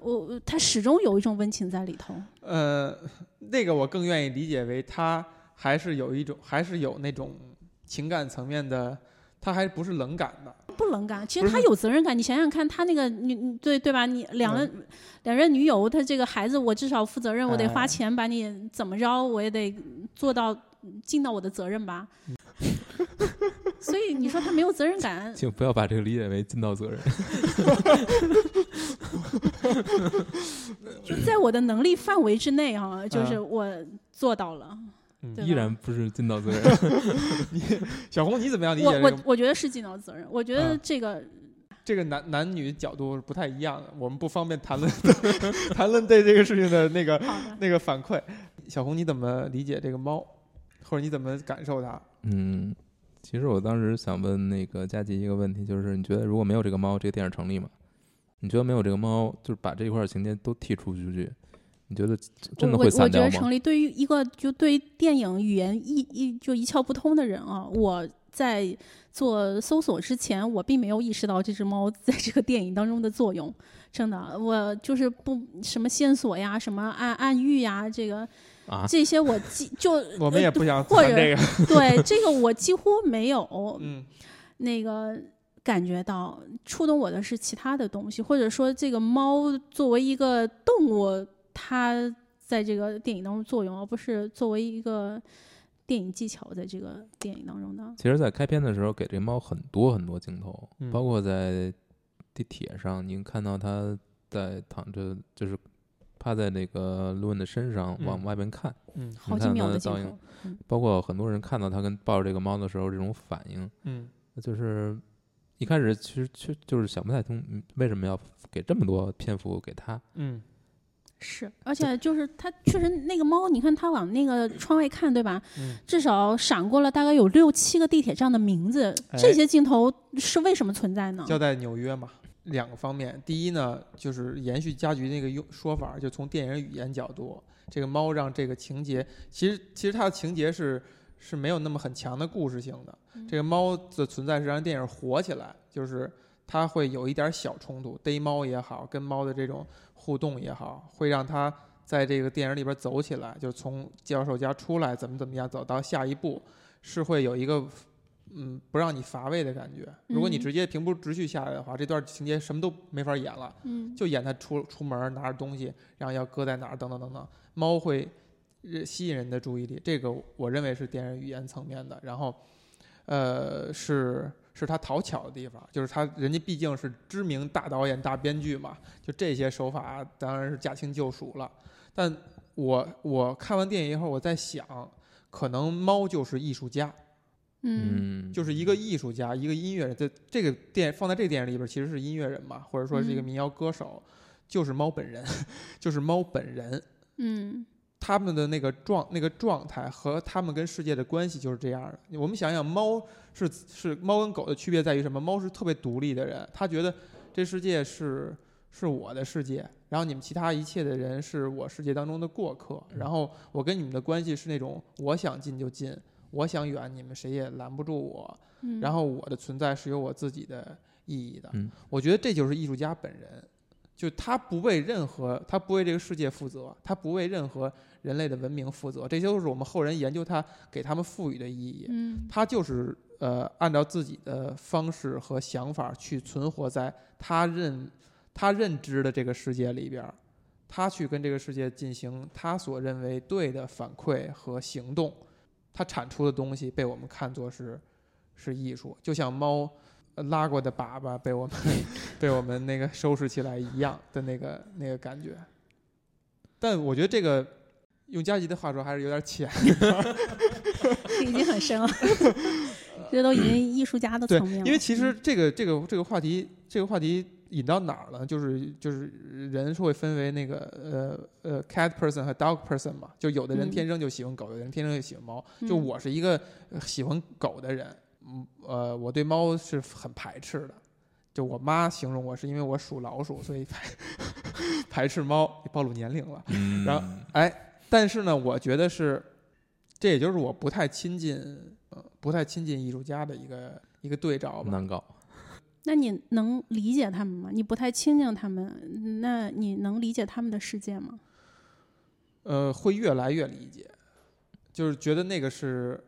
我他始终有一种温情在里头，呃，那个我更愿意理解为他还是有一种，还是有那种情感层面的，他还不是冷感的。不冷感。其实他有责任感，你想想看，他那个你你对对吧？你两任、两任女友，他这个孩子，我至少负责任，我得花哎钱把你怎么着，我也得做到尽到我的责任吧。所以你说他没有责任感，请不要把这个理解为尽到责任。就在我的能力范围之内哈、就是嗯我做到了。对吧依然不是尽到责任。你小红，你怎么样理解我我这个？我觉得是尽到责任，我觉得啊这个这个男男女角度是不太一样的，我们不方便谈论 谈论对这个事情的那个的。那个反馈。小红，你怎么理解这个猫，或者你怎么感受它？嗯，其实我当时想问那个佳琪一个问题，就是你觉得如果没有这个猫，这个电影成立吗？你觉得没有这个猫，就是把这一块儿情节都剔除出去，你觉得真的我会散掉吗我觉得成？立。对于一个就对于电影语言一一就一窍不通的人啊，我在做搜索之前，我并没有意识到这只猫在这个电影当中的作用。真的，我就是不什么线索呀，什么暗暗喻呀，这个啊，这些我几就我们也不想或者这个。对这个我几乎没有 嗯那个感觉到触动我的是其他的东西，或者说这个猫作为一个动物，它在这个电影当中作用，而不是作为一个电影技巧在这个电影当中的。其实，在开篇的时候给这猫很多很多镜头，嗯。包括在地铁上，您看到它在躺着，就是趴在那个路恩的身上往嗯外面看，嗯。好几秒的镜头，嗯。包括很多人看到他跟抱着这个猫的时候这种反应，嗯。就是一开始其实确就是想不太通，嗯为什么要给这么多篇幅给他？嗯是，而且就是它确实那个猫，你看它往那个窗外看，对吧？嗯至少闪过了大概有六七个地铁站的名字，哎这些镜头是为什么存在呢？交代纽约嘛，两个方面。第一呢，就是延续家局那个用说法，就从电影语言角度，这个猫让这个情节，其实其实它的情节是是没有那么很强的故事性的。这个猫的存在是让电影火起来，就是它会有一点小冲突，逮猫也好，跟猫的这种互动也好，会让他在这个电影里边走起来，就从教授家出来，怎么怎么样，走到下一步，是会有一个嗯不让你乏味的感觉。如果你嗯直接平铺直叙下来的话，这段情节什么都没法演了，嗯，就演他出出门拿着东西，然后要搁在哪儿，等等等等。猫会呃吸引人的注意力，这个我认为是电影语言层面的。然后，呃，是是他讨巧的地方，就是他人家毕竟是知名大导演、大编剧嘛，就这些手法当然是驾轻就熟了。但我我看完电影以后，我在想，可能猫就是艺术家。嗯嗯，就是一个艺术家，一个音乐人。这这个电放在这个电影里边，其实是音乐人嘛，或者说是一个嗯民谣歌手，就是猫本人，就是猫本人。嗯他们的那个状那个状态和他们跟世界的关系就是这样的。我们想想，猫是是猫跟狗的区别在于什么？猫是特别独立的人，他觉得这世界是是我的世界，然后你们其他一切的人是我世界当中的过客，然后我跟你们的关系是那种我想近就近，我想远你们谁也拦不住我，嗯，然后我的存在是有我自己的意义的。嗯我觉得这就是艺术家本人，就他不为任何，他不为这个世界负责，他不为任何人类的文明负责，这些都是我们后人研究他给他们赋予的意义。嗯。他就是呃按照自己的方式和想法去存活在他认他认知的这个世界里边儿，他去跟这个世界进行他所认为对的反馈和行动，他产出的东西被我们看作是是艺术，就像猫呃拉过的粑粑被我们 被我们那个收拾起来一样的那个那个感觉。但我觉得这个用加吉的话说还是有点浅。这 已经很深了，这都已经艺术家的对层面了。因为其实嗯这个这个这个话题，这个话题引到哪儿了？就是就是人是会分为那个呃呃 cat person 和 dog person 嘛，就有的人嗯天生就喜欢狗，有的人天生就喜欢猫。就嗯我是一个呃喜欢狗的人，嗯呃，我对猫是很排斥的。就我妈形容我是因为我属老鼠，所以排 排斥猫，暴露年龄了。嗯然后哎，但是呢，我觉得是，这也就是我不太亲近，呃，不太亲近艺术家的一个一个对照吧。难搞。那你能理解他们吗？你不太亲近他们，那你能理解他们的世界吗？呃，会越来越理解，就是觉得那个是，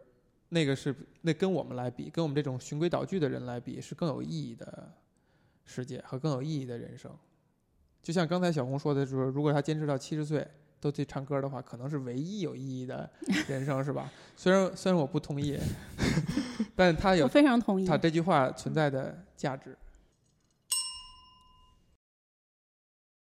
那个是那跟我们来比，跟我们这种循规蹈矩的人来比，是更有意义的世界和更有意义的人生。就像刚才小红说的，就是如果他坚持到七十岁都去唱歌的话，可能是唯一有意义的人生，是吧？虽然虽然我不同意，但是他有非常同意。他这句话存在的价值，